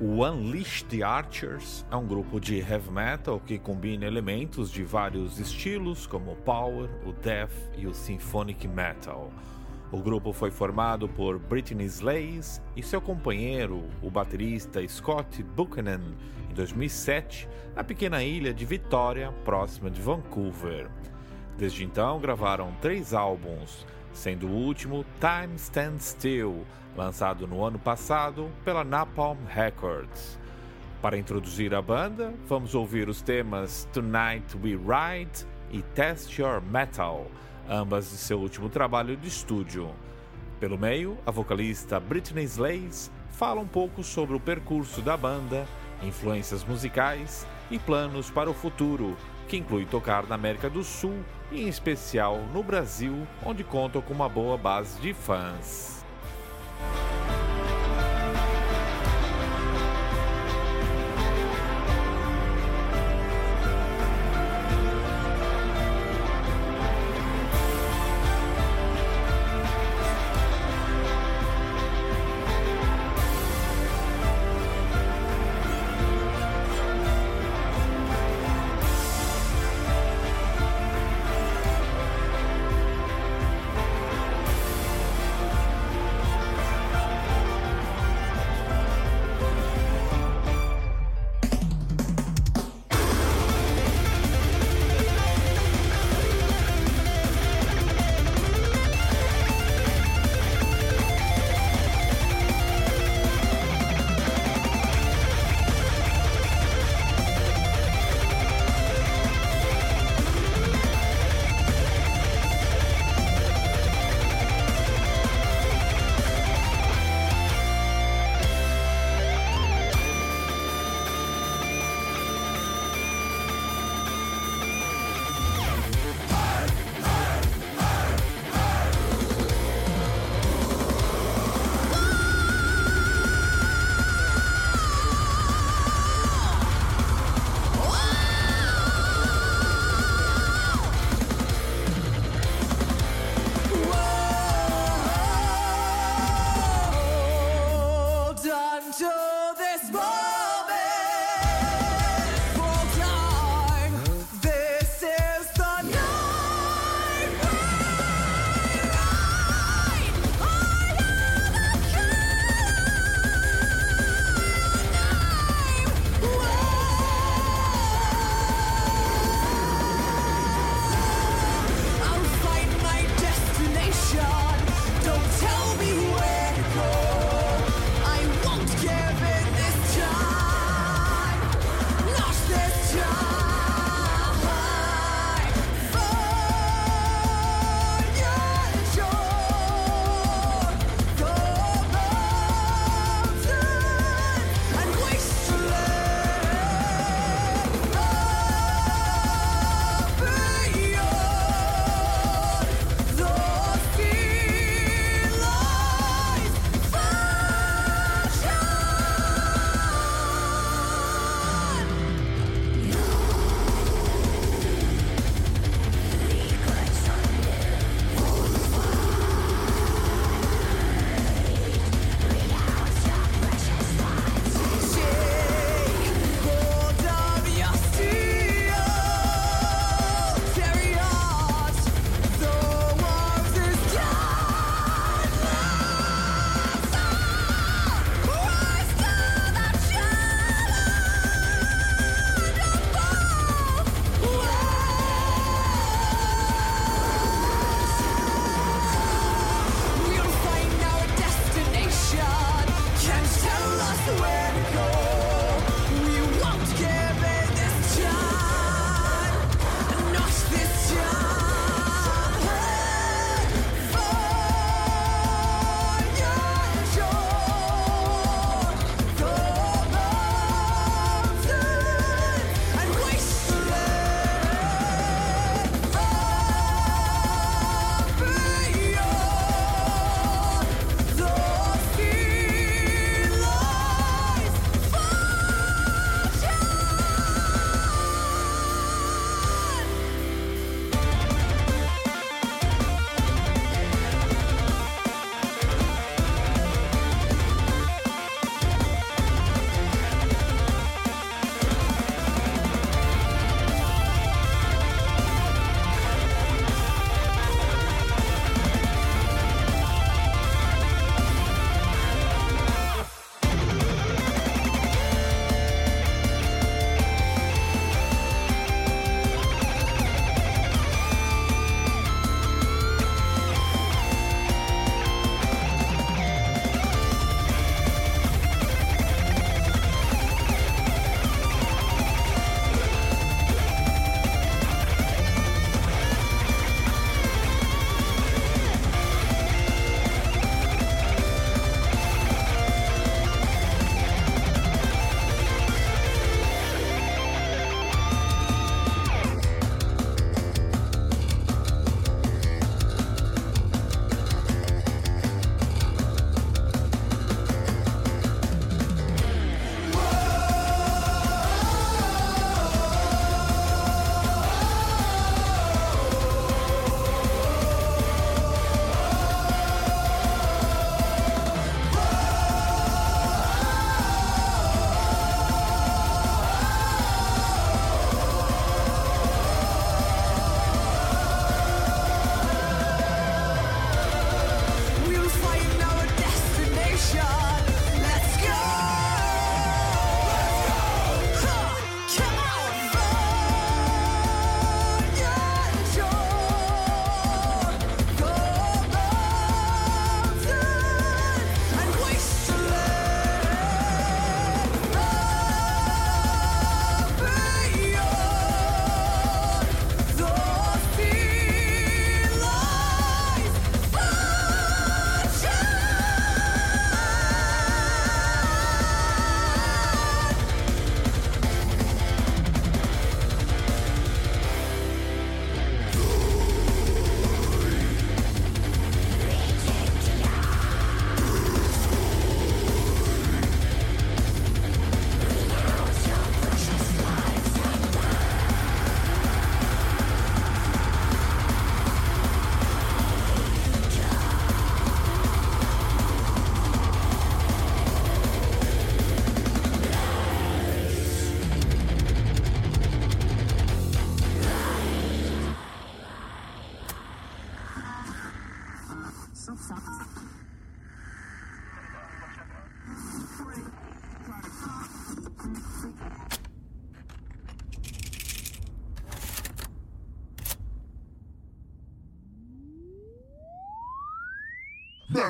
O Unleash the Archers é um grupo de heavy metal que combina elementos de vários estilos, como o power, o death e o symphonic metal. O grupo foi formado por Brittany Slays e seu companheiro, o baterista Scott Buchanan, em 2007, na pequena ilha de Vitória, próxima de Vancouver. Desde então, gravaram três álbuns, sendo o último Time Stands Still, lançado no ano passado pela Napalm Records. Para introduzir a banda, vamos ouvir os temas Tonight We Ride e Test Your Metal, ambas de seu último trabalho de estúdio. Pelo meio, a vocalista Brittany Slays fala um pouco sobre o percurso da banda, influências musicais e planos para o futuro, que inclui tocar na América do Sul e em especial no Brasil, onde contam com uma boa base de fãs.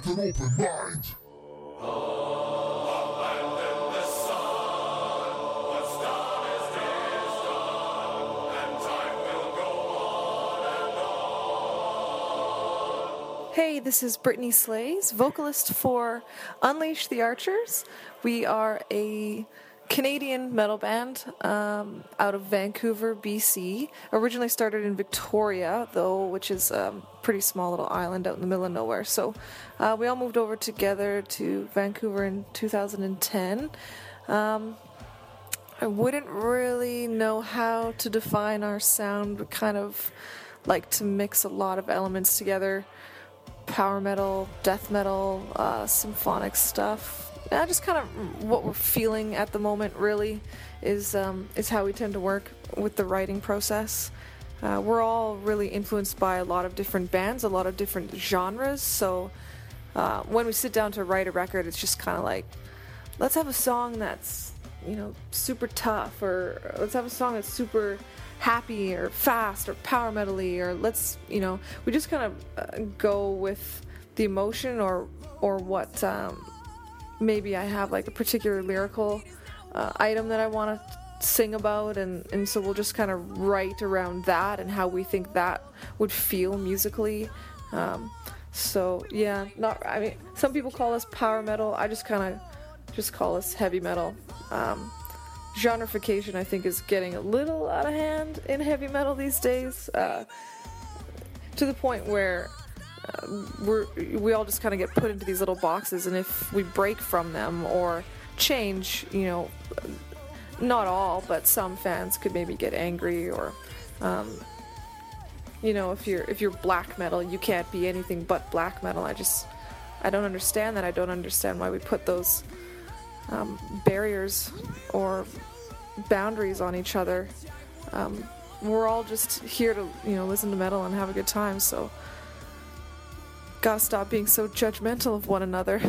An open mind. Hey, this is Brittney Slayes, vocalist for Unleash the Archers. We are a Canadian metal band um, out of Vancouver, BC. Originally started in Victoria, though, which is a pretty small little island out in the middle of nowhere. So uh, we all moved over together to Vancouver in 2010. Um, I wouldn't really know how to define our sound. We kind of like to mix a lot of elements together power metal, death metal, uh, symphonic stuff. Yeah, just kind of what we're feeling at the moment. Really, is um, is how we tend to work with the writing process. Uh, we're all really influenced by a lot of different bands, a lot of different genres. So uh, when we sit down to write a record, it's just kind of like, let's have a song that's you know super tough, or let's have a song that's super happy or fast or power metally or let's you know we just kind of uh, go with the emotion or or what um, maybe I have like a particular lyrical uh, item that I want to sing about and and so we'll just kind of write around that and how we think that would feel musically. Um, so yeah not I mean some people call us power metal. I just kind of just call us heavy metal. Um, genreification I think is getting a little out of hand in heavy metal these days uh, to the point where we're we all just kind of get put into these little boxes and if we break from them or change you know not all but some fans could maybe get angry or um, you know if you're if you're black metal you can't be anything but black metal I just I don't understand that I don't understand why we put those um, barriers or boundaries on each other. Um, we're all just here to, you know, listen to metal and have a good time. So, gotta stop being so judgmental of one another.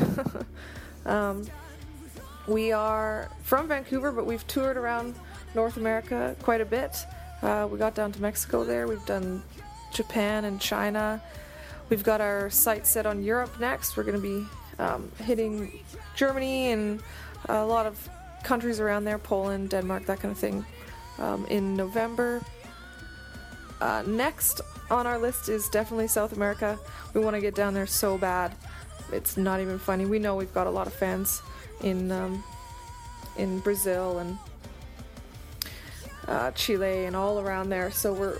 um, we are from Vancouver, but we've toured around North America quite a bit. Uh, we got down to Mexico there. We've done Japan and China. We've got our sights set on Europe next. We're going to be um, hitting Germany and a lot of countries around there Poland, Denmark, that kind of thing um, in November. Uh, next on our list is definitely South America. We want to get down there so bad. It's not even funny. We know we've got a lot of fans in um, in Brazil and uh, Chile and all around there. So we're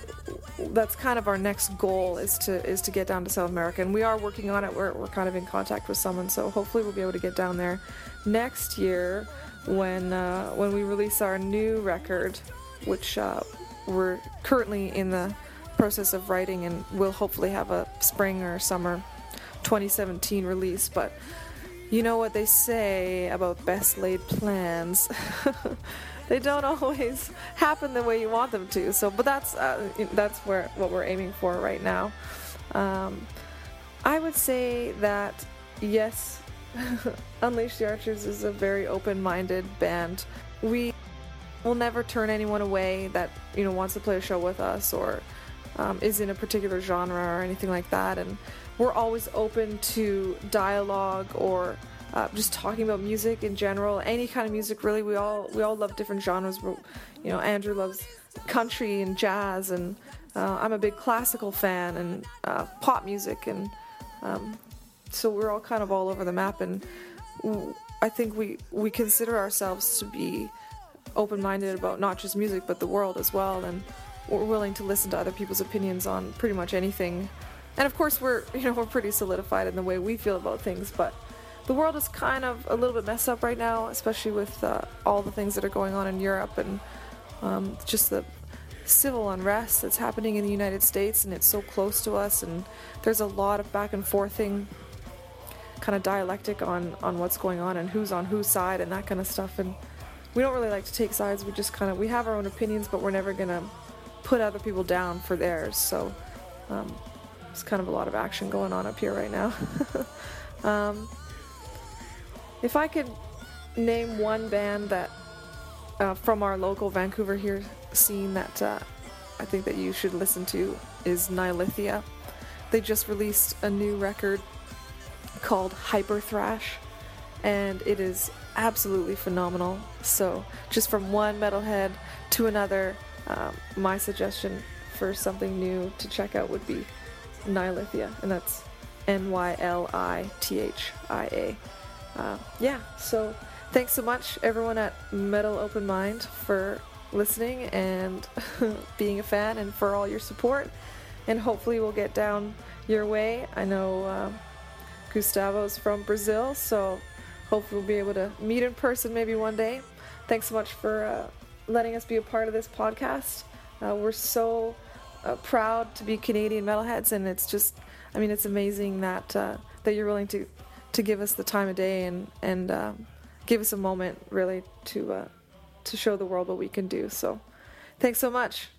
that's kind of our next goal is to is to get down to South America, and we are working on it. We're we're kind of in contact with someone, so hopefully we'll be able to get down there next year when uh, when we release our new record, which uh, we're currently in the process of writing, and we'll hopefully have a spring or summer 2017 release. But you know what they say about best laid plans. they don't always happen the way you want them to. So, but that's uh, that's where what we're aiming for right now. Um, I would say that yes, Unleash the Archers is a very open-minded band. We will never turn anyone away that you know wants to play a show with us or um, is in a particular genre or anything like that. And we're always open to dialogue or uh, just talking about music in general, any kind of music. Really, we all we all love different genres. You know, Andrew loves country and jazz, and uh, I'm a big classical fan and uh, pop music, and um, so we're all kind of all over the map. And I think we we consider ourselves to be open-minded about not just music but the world as well, and we're willing to listen to other people's opinions on pretty much anything. And of course, we're you know we're pretty solidified in the way we feel about things, but the world is kind of a little bit messed up right now, especially with uh, all the things that are going on in Europe and um, just the civil unrest that's happening in the United States, and it's so close to us, and there's a lot of back and forthing kind of dialectic on on what's going on and who's on whose side and that kind of stuff and we don't really like to take sides we just kind of we have our own opinions but we're never gonna put other people down for theirs so um, There's kind of a lot of action going on up here right now. um, if I could name one band that uh, from our local Vancouver here scene that uh, I think that you should listen to is Nylithia. They just released a new record called Hyper Thrash, and it is absolutely phenomenal. So, just from one metalhead to another, um, my suggestion for something new to check out would be Nylithia, and that's N Y L I T H I A. Uh, yeah, so thanks so much, everyone at Metal Open Mind, for listening and being a fan and for all your support. And hopefully, we'll get down your way. I know uh, Gustavo's from Brazil, so hopefully, we'll be able to meet in person maybe one day. Thanks so much for uh, letting us be a part of this podcast. Uh, we're so uh, proud to be Canadian metalheads, and it's just, I mean, it's amazing that uh, that you're willing to to give us the time of day and and um, give us a moment really to uh, to show the world what we can do. So, thanks so much.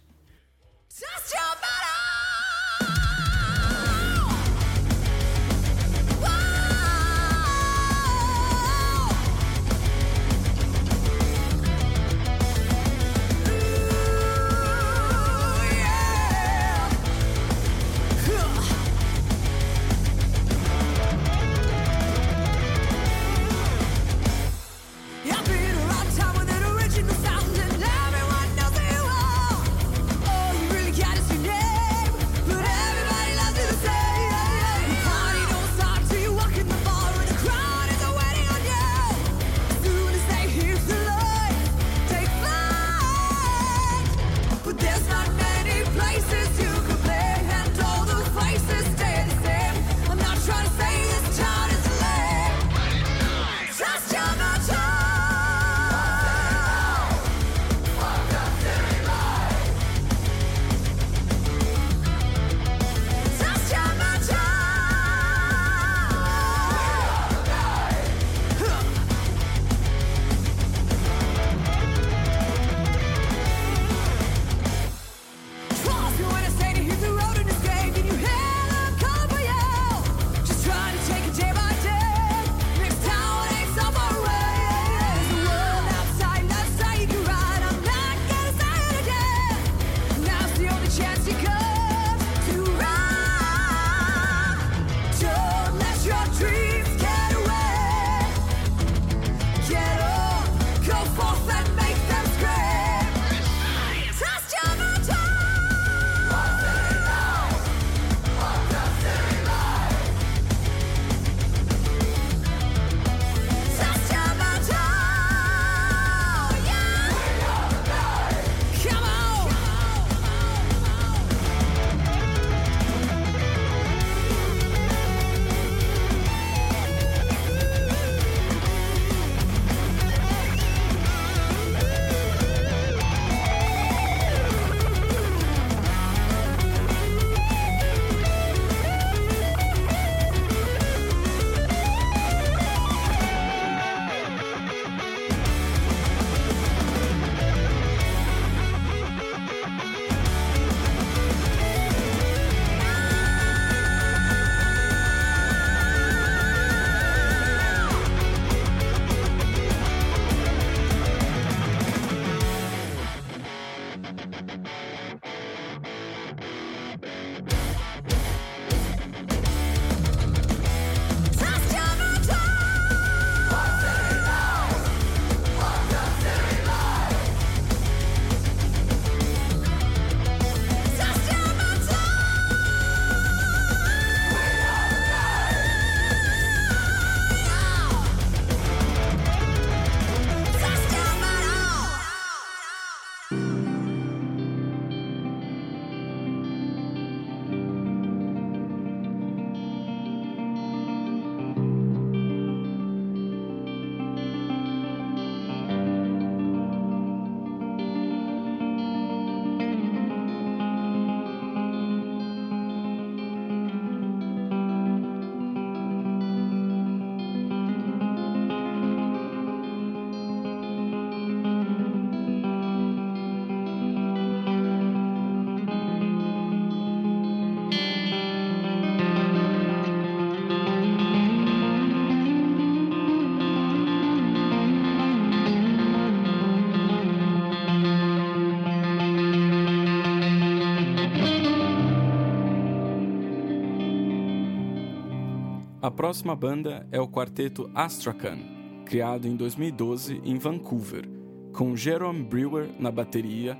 Próxima banda é o quarteto Astrakhan, criado em 2012 em Vancouver, com Jerome Brewer na bateria,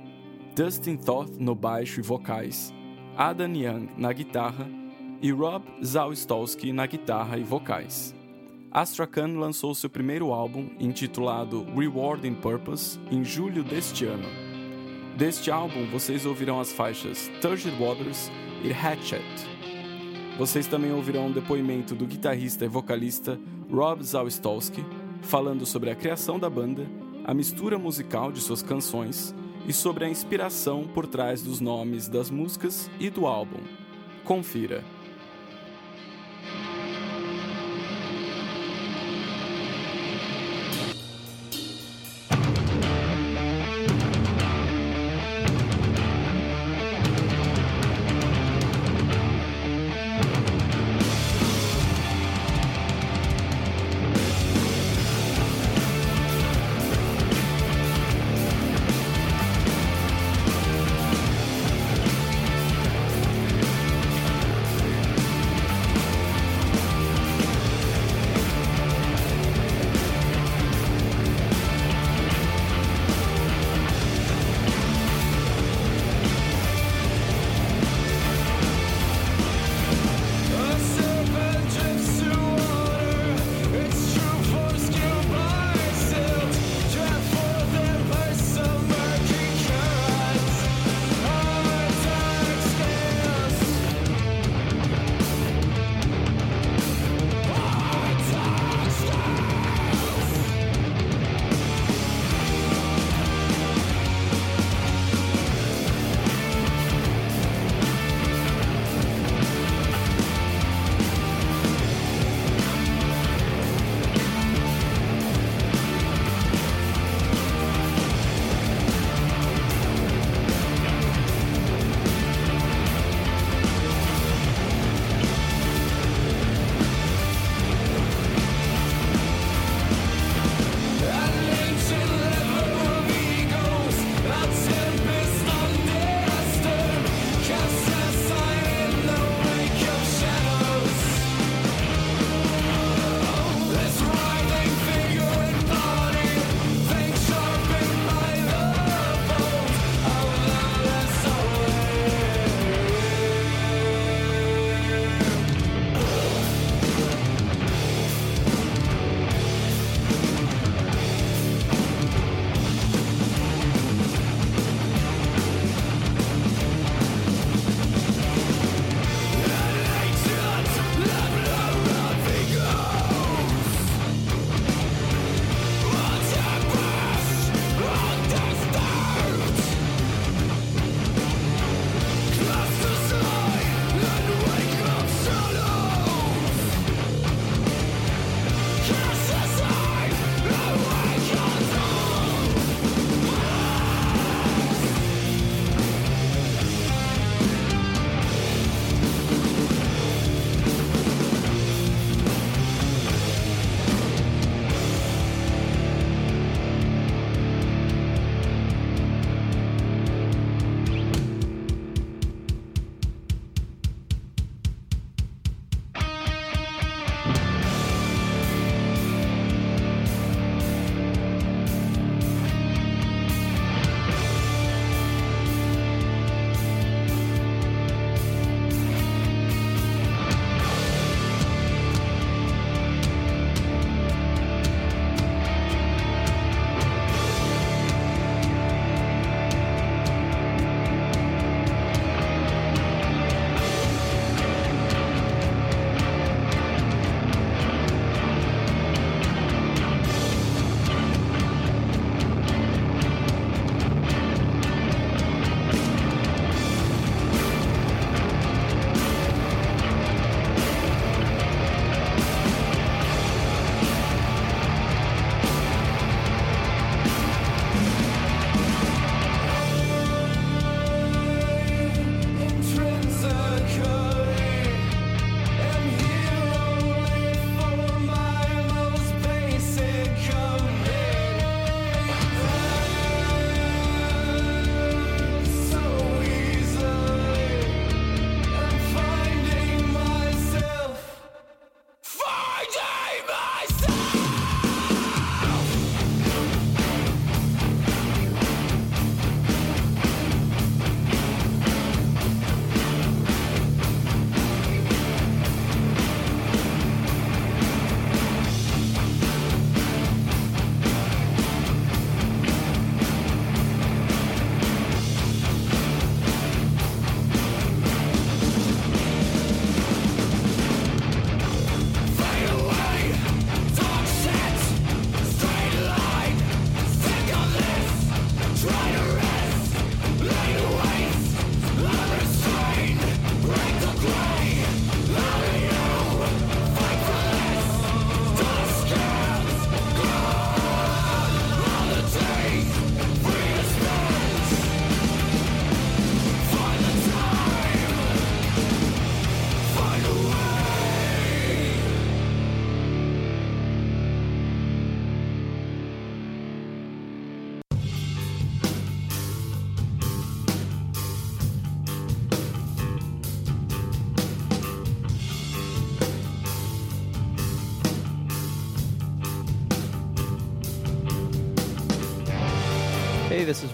Dustin Toth no baixo e vocais, Adam Young na guitarra e Rob Zawistowski na guitarra e vocais. Astrakhan lançou seu primeiro álbum, intitulado Rewarding Purpose, em julho deste ano. Deste álbum, vocês ouvirão as faixas Turgid Waters e Hatchet. Vocês também ouvirão um depoimento do guitarrista e vocalista Rob Zawistowski, falando sobre a criação da banda, a mistura musical de suas canções e sobre a inspiração por trás dos nomes das músicas e do álbum. Confira.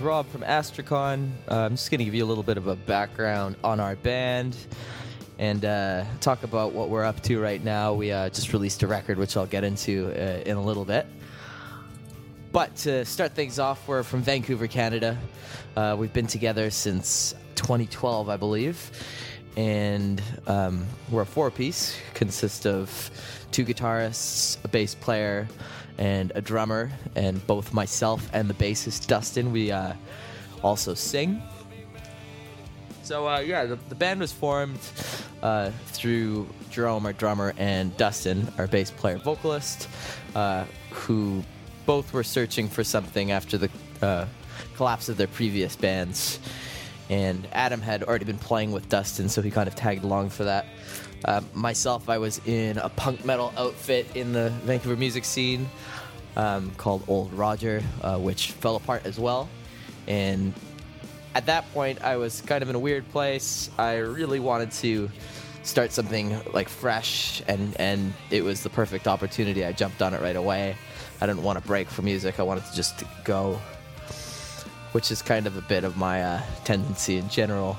Rob from Astracon. Uh, I'm just going to give you a little bit of a background on our band and uh, talk about what we're up to right now. We uh, just released a record, which I'll get into uh, in a little bit. But to start things off, we're from Vancouver, Canada. Uh, we've been together since 2012, I believe. And um, we're a four piece, consists of two guitarists, a bass player, and a drummer. And both myself and the bassist, Dustin, we uh, also sing. So uh, yeah, the, the band was formed uh, through Jerome, our drummer, and Dustin, our bass player vocalist, uh, who both were searching for something after the uh, collapse of their previous bands. And Adam had already been playing with Dustin, so he kind of tagged along for that. Uh, myself, I was in a punk metal outfit in the Vancouver music scene um, called Old Roger, uh, which fell apart as well. And at that point, I was kind of in a weird place. I really wanted to start something like fresh, and and it was the perfect opportunity. I jumped on it right away. I didn't want to break from music. I wanted to just go, which is kind of a bit of my uh, tendency in general.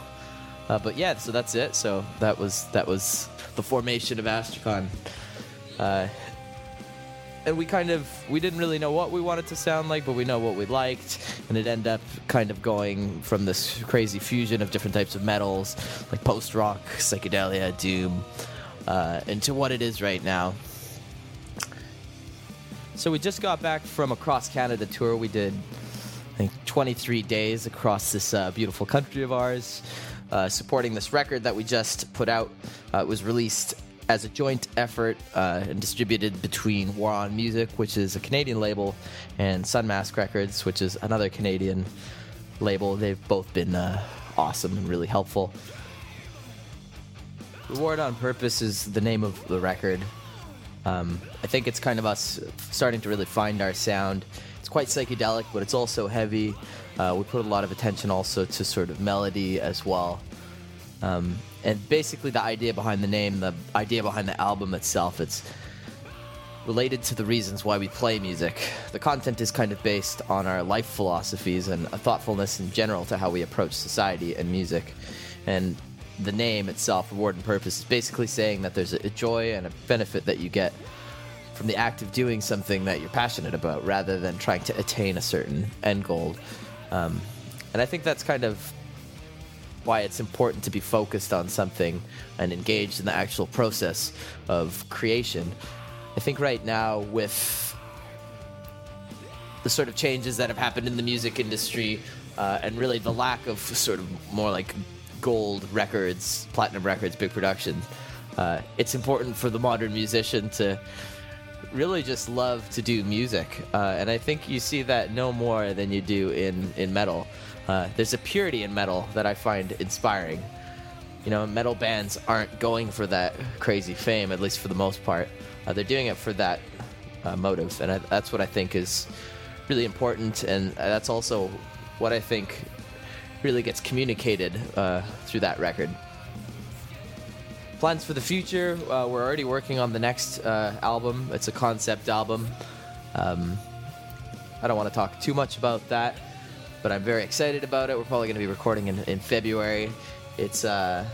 Uh, but yeah, so that's it. So that was that was the formation of Astracon. Uh, and we kind of we didn't really know what we wanted to sound like, but we know what we liked, and it ended up kind of going from this crazy fusion of different types of metals, like post rock, psychedelia, doom, uh, into what it is right now. So we just got back from a cross Canada tour. We did, I think, 23 days across this uh, beautiful country of ours, uh, supporting this record that we just put out. Uh, it was released as a joint effort uh, and distributed between War on Music, which is a Canadian label, and Sunmask Records, which is another Canadian label. They've both been uh, awesome and really helpful. Reward and Purpose is the name of the record. Um, I think it's kind of us starting to really find our sound. It's quite psychedelic, but it's also heavy. Uh, we put a lot of attention also to sort of melody as well. Um, and basically, the idea behind the name, the idea behind the album itself, it's related to the reasons why we play music. The content is kind of based on our life philosophies and a thoughtfulness in general to how we approach society and music. And the name itself, Reward and Purpose, is basically saying that there's a joy and a benefit that you get from the act of doing something that you're passionate about rather than trying to attain a certain end goal. Um, and I think that's kind of why it's important to be focused on something and engaged in the actual process of creation. I think right now, with the sort of changes that have happened in the music industry uh, and really the lack of sort of more like gold records, platinum records, big production, uh, it's important for the modern musician to really just love to do music. Uh, and I think you see that no more than you do in, in metal. Uh, there's a purity in metal that I find inspiring. You know, metal bands aren't going for that crazy fame, at least for the most part. Uh, they're doing it for that uh, motive, and I, that's what I think is really important, and that's also what I think really gets communicated uh, through that record. Plans for the future: uh, we're already working on the next uh, album. It's a concept album. Um, I don't want to talk too much about that, but I'm very excited about it. We're probably going to be recording in, in February. It's uh,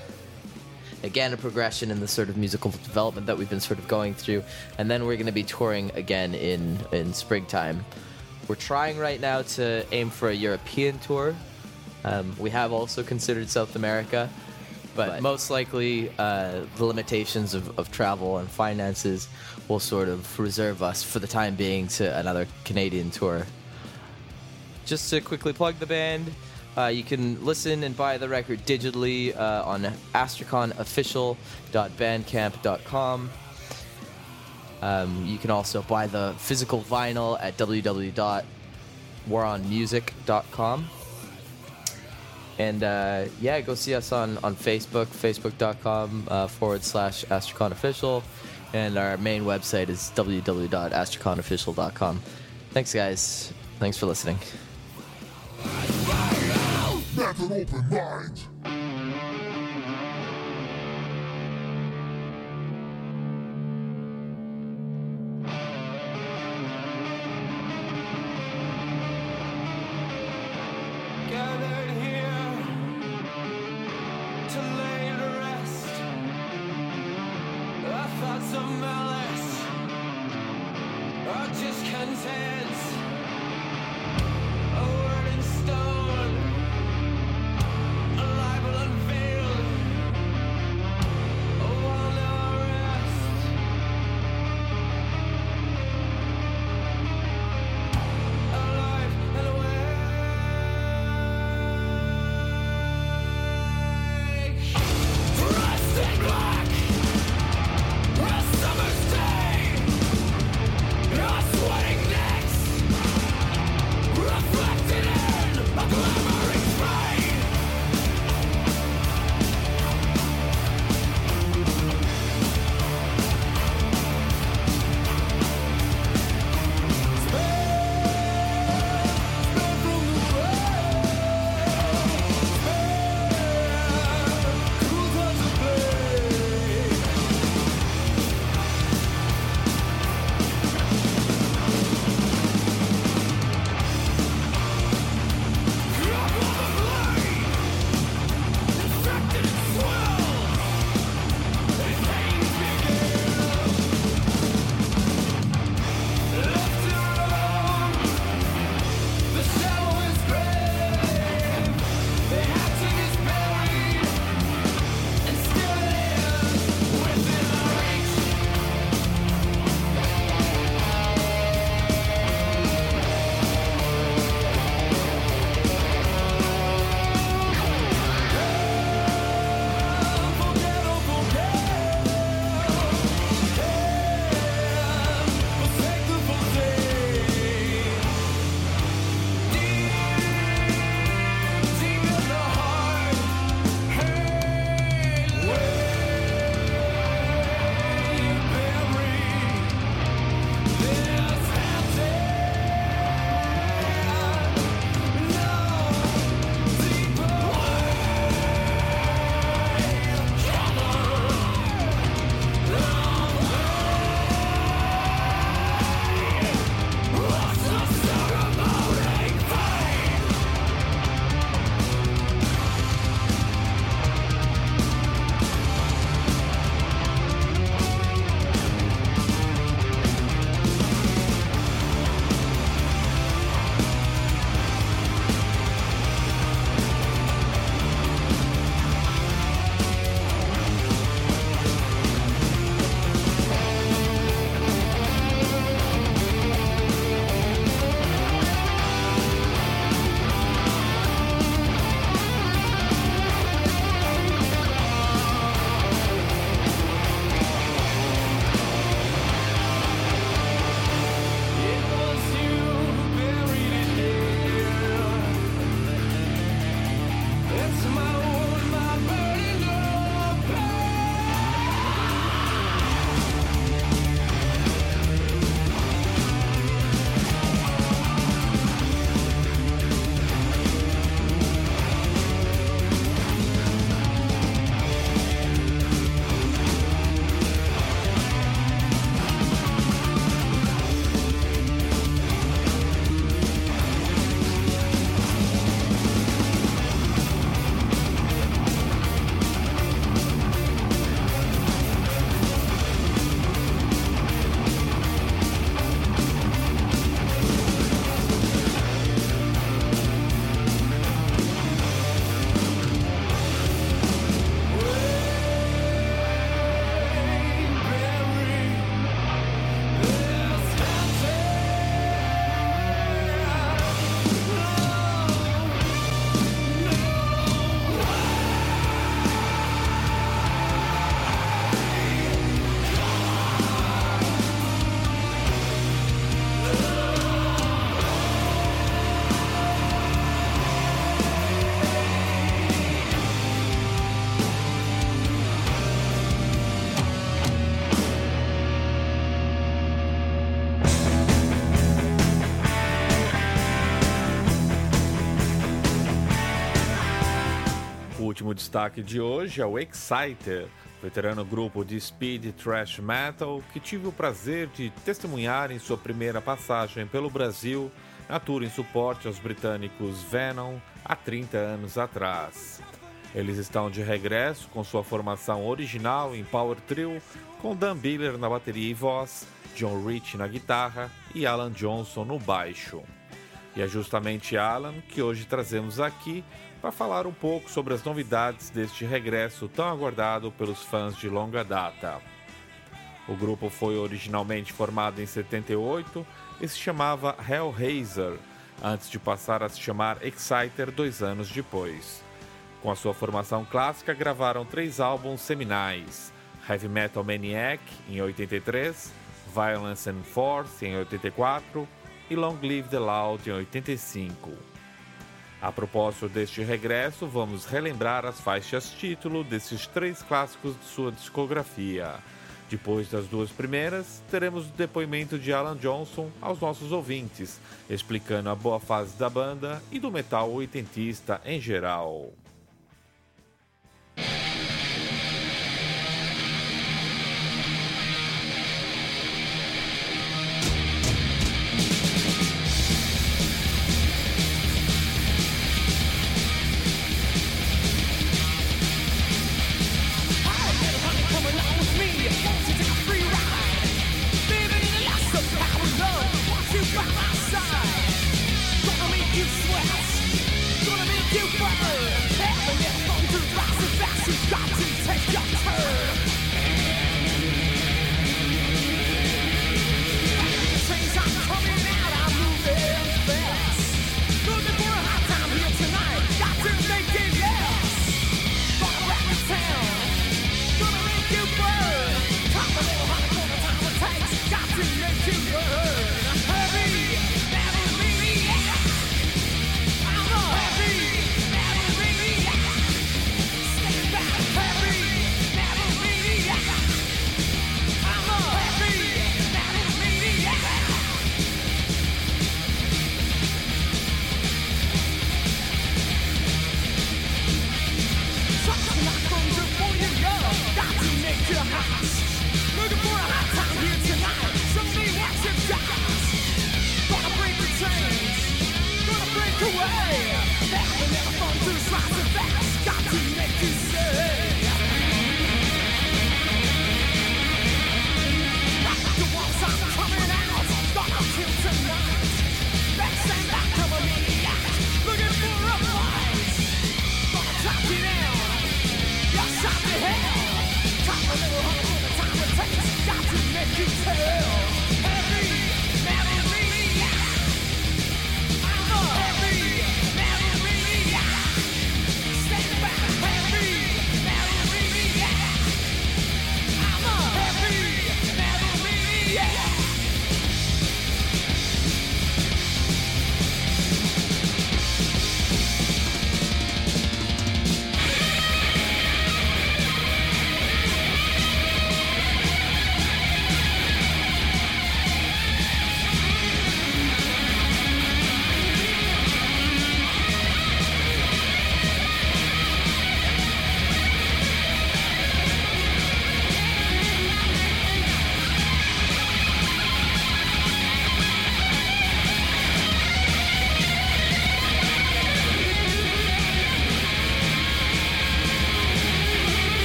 again a progression in the sort of musical development that we've been sort of going through, and then we're going to be touring again in in springtime. We're trying right now to aim for a European tour. Um, we have also considered South America, but most likely uh, the limitations of, of travel and finances will sort of reserve us for the time being to another Canadian tour. Just to quickly plug the band, uh, you can listen and buy the record digitally uh, on astraconofficial.bandcamp.com. Um, you can also buy the physical vinyl at www.waronmusic.com. And uh, yeah, go see us on, on Facebook, facebook.com uh, forward slash Astracon Official. And our main website is www.astraconofficial.com. Thanks, guys. Thanks for listening. Open mind. Último destaque de hoje é o Exciter, veterano grupo de speed thrash metal que tive o prazer de testemunhar em sua primeira passagem pelo Brasil na tour em suporte aos britânicos Venom há 30 anos atrás. Eles estão de regresso com sua formação original em Power Trio, com Dan Biller na bateria e voz, John Rich na guitarra e Alan Johnson no baixo. E é justamente Alan que hoje trazemos aqui para falar um pouco sobre as novidades deste regresso tão aguardado pelos fãs de longa data. O grupo foi originalmente formado em 78 e se chamava Hellraiser, antes de passar a se chamar Exciter dois anos depois. Com a sua formação clássica, gravaram três álbuns seminais: Heavy Metal Maniac, em 83, Violence and Force, em 84 e Long Live the Loud, em 85. A propósito deste regresso, vamos relembrar as faixas título desses três clássicos de sua discografia. Depois das duas primeiras, teremos o depoimento de Alan Johnson aos nossos ouvintes, explicando a boa fase da banda e do metal oitentista em geral.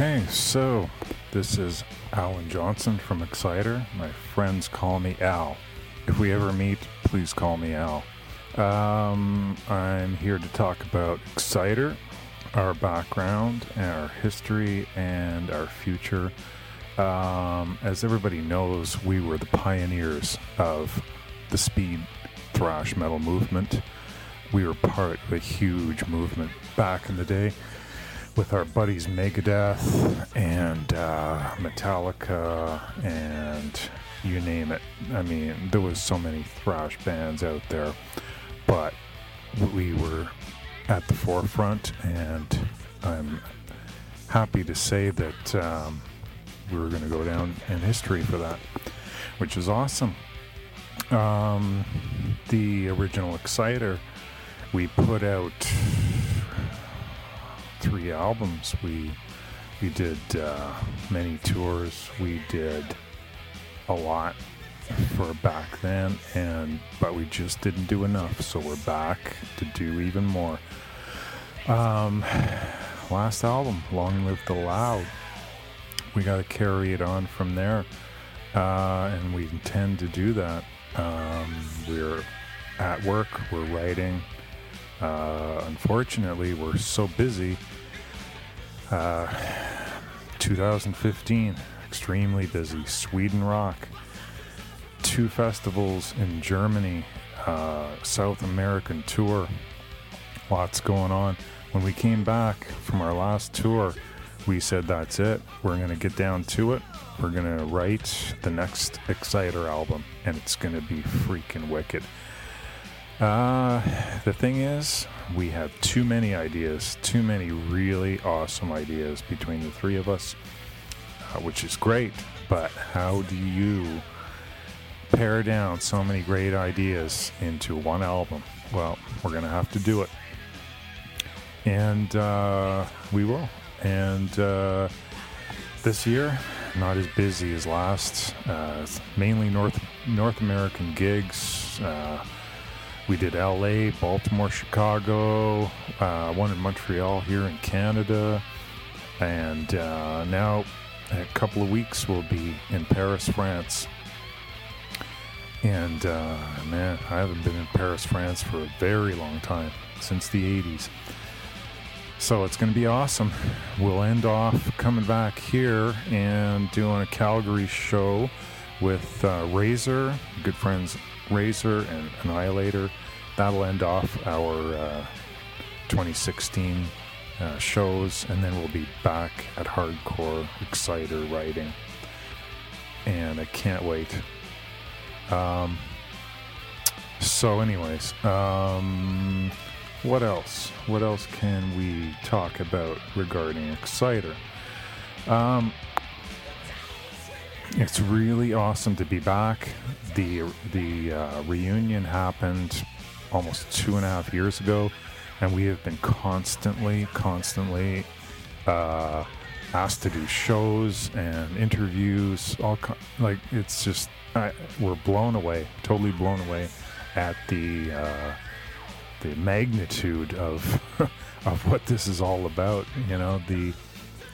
Okay, so this is Alan Johnson from Exciter. My friends call me Al. If we ever meet, please call me Al. Um, I'm here to talk about Exciter, our background, our history, and our future. Um, as everybody knows, we were the pioneers of the speed thrash metal movement. We were part of a huge movement back in the day with our buddies Megadeth and uh, Metallica and you name it. I mean, there was so many thrash bands out there, but we were at the forefront, and I'm happy to say that um, we were going to go down in history for that, which is awesome. Um, the original Exciter, we put out three albums. We we did uh, many tours. We did a lot for back then, and but we just didn't do enough. So we're back to do even more. Um, last album, "Long Live the Loud." We got to carry it on from there, uh, and we intend to do that. Um, we're at work. We're writing. Uh, unfortunately, we're so busy. Uh, 2015, extremely busy. Sweden Rock, two festivals in Germany, uh, South American tour. Lots going on. When we came back from our last tour, we said that's it. We're going to get down to it. We're going to write the next Exciter album, and it's going to be freaking wicked. Uh, the thing is, we have too many ideas, too many really awesome ideas between the three of us, uh, which is great. But how do you pare down so many great ideas into one album? Well, we're going to have to do it. And uh, we will. And uh, this year, not as busy as last. Uh, mainly North North American gigs. We did LA, Baltimore, Chicago, uh, one in Montreal here in Canada, and uh, now a couple of weeks we'll be in Paris, France. And uh, man, I haven't been in Paris, France for a very long time since the 80s. So it's going to be awesome. We'll end off coming back here and doing a Calgary show with uh, Razor, good friends Razor and Annihilator. That'll end off our uh, 2016 uh, shows, and then we'll be back at Hardcore Exciter writing. And I can't wait. Um, so, anyways, um, what else? What else can we talk about regarding Exciter? Um, it's really awesome to be back. The the uh, reunion happened almost two and a half years ago, and we have been constantly, constantly uh, asked to do shows and interviews. All co- like it's just I, we're blown away, totally blown away at the uh, the magnitude of of what this is all about. You know the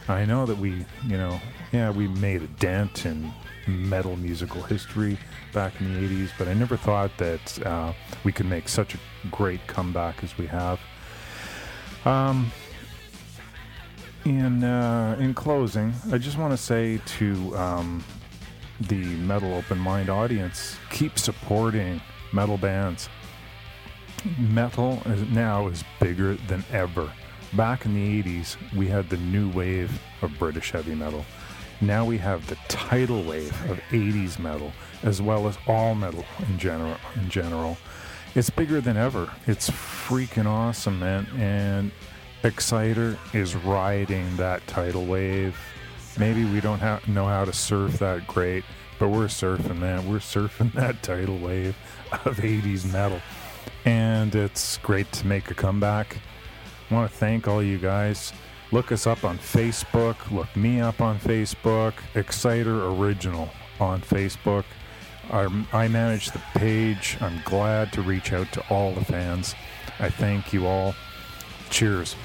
I know that we, you know, yeah, we made a dent in metal musical history back in the 80s, but I never thought that uh, we could make such a great comeback as we have. Um, in, uh, in closing, I just want to say to um, the Metal Open Mind audience keep supporting metal bands. Metal is, now is bigger than ever back in the 80s, we had the new wave of British heavy metal. Now we have the tidal wave of 80s metal, as well as all metal in general. In general, it's bigger than ever. It's freaking awesome, man. And Exciter is riding that tidal wave. Maybe we don't ha- know how to surf that great, but we're surfing that. We're surfing that tidal wave of 80s metal. And it's great to make a comeback. I want to thank all you guys. Look us up on Facebook. Look me up on Facebook. Exciter Original on Facebook. I, I manage the page. I'm glad to reach out to all the fans. I thank you all. Cheers.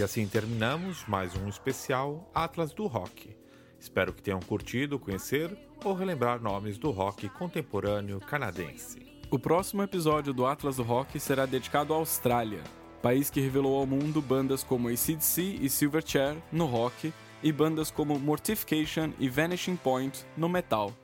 E assim terminamos mais um especial Atlas do Rock. Espero que tenham curtido conhecer ou relembrar nomes do rock contemporâneo canadense. O próximo episódio do Atlas do Rock será dedicado à Austrália, país que revelou ao mundo bandas como ACDC e Silverchair no rock e bandas como Mortification e Vanishing Point no metal.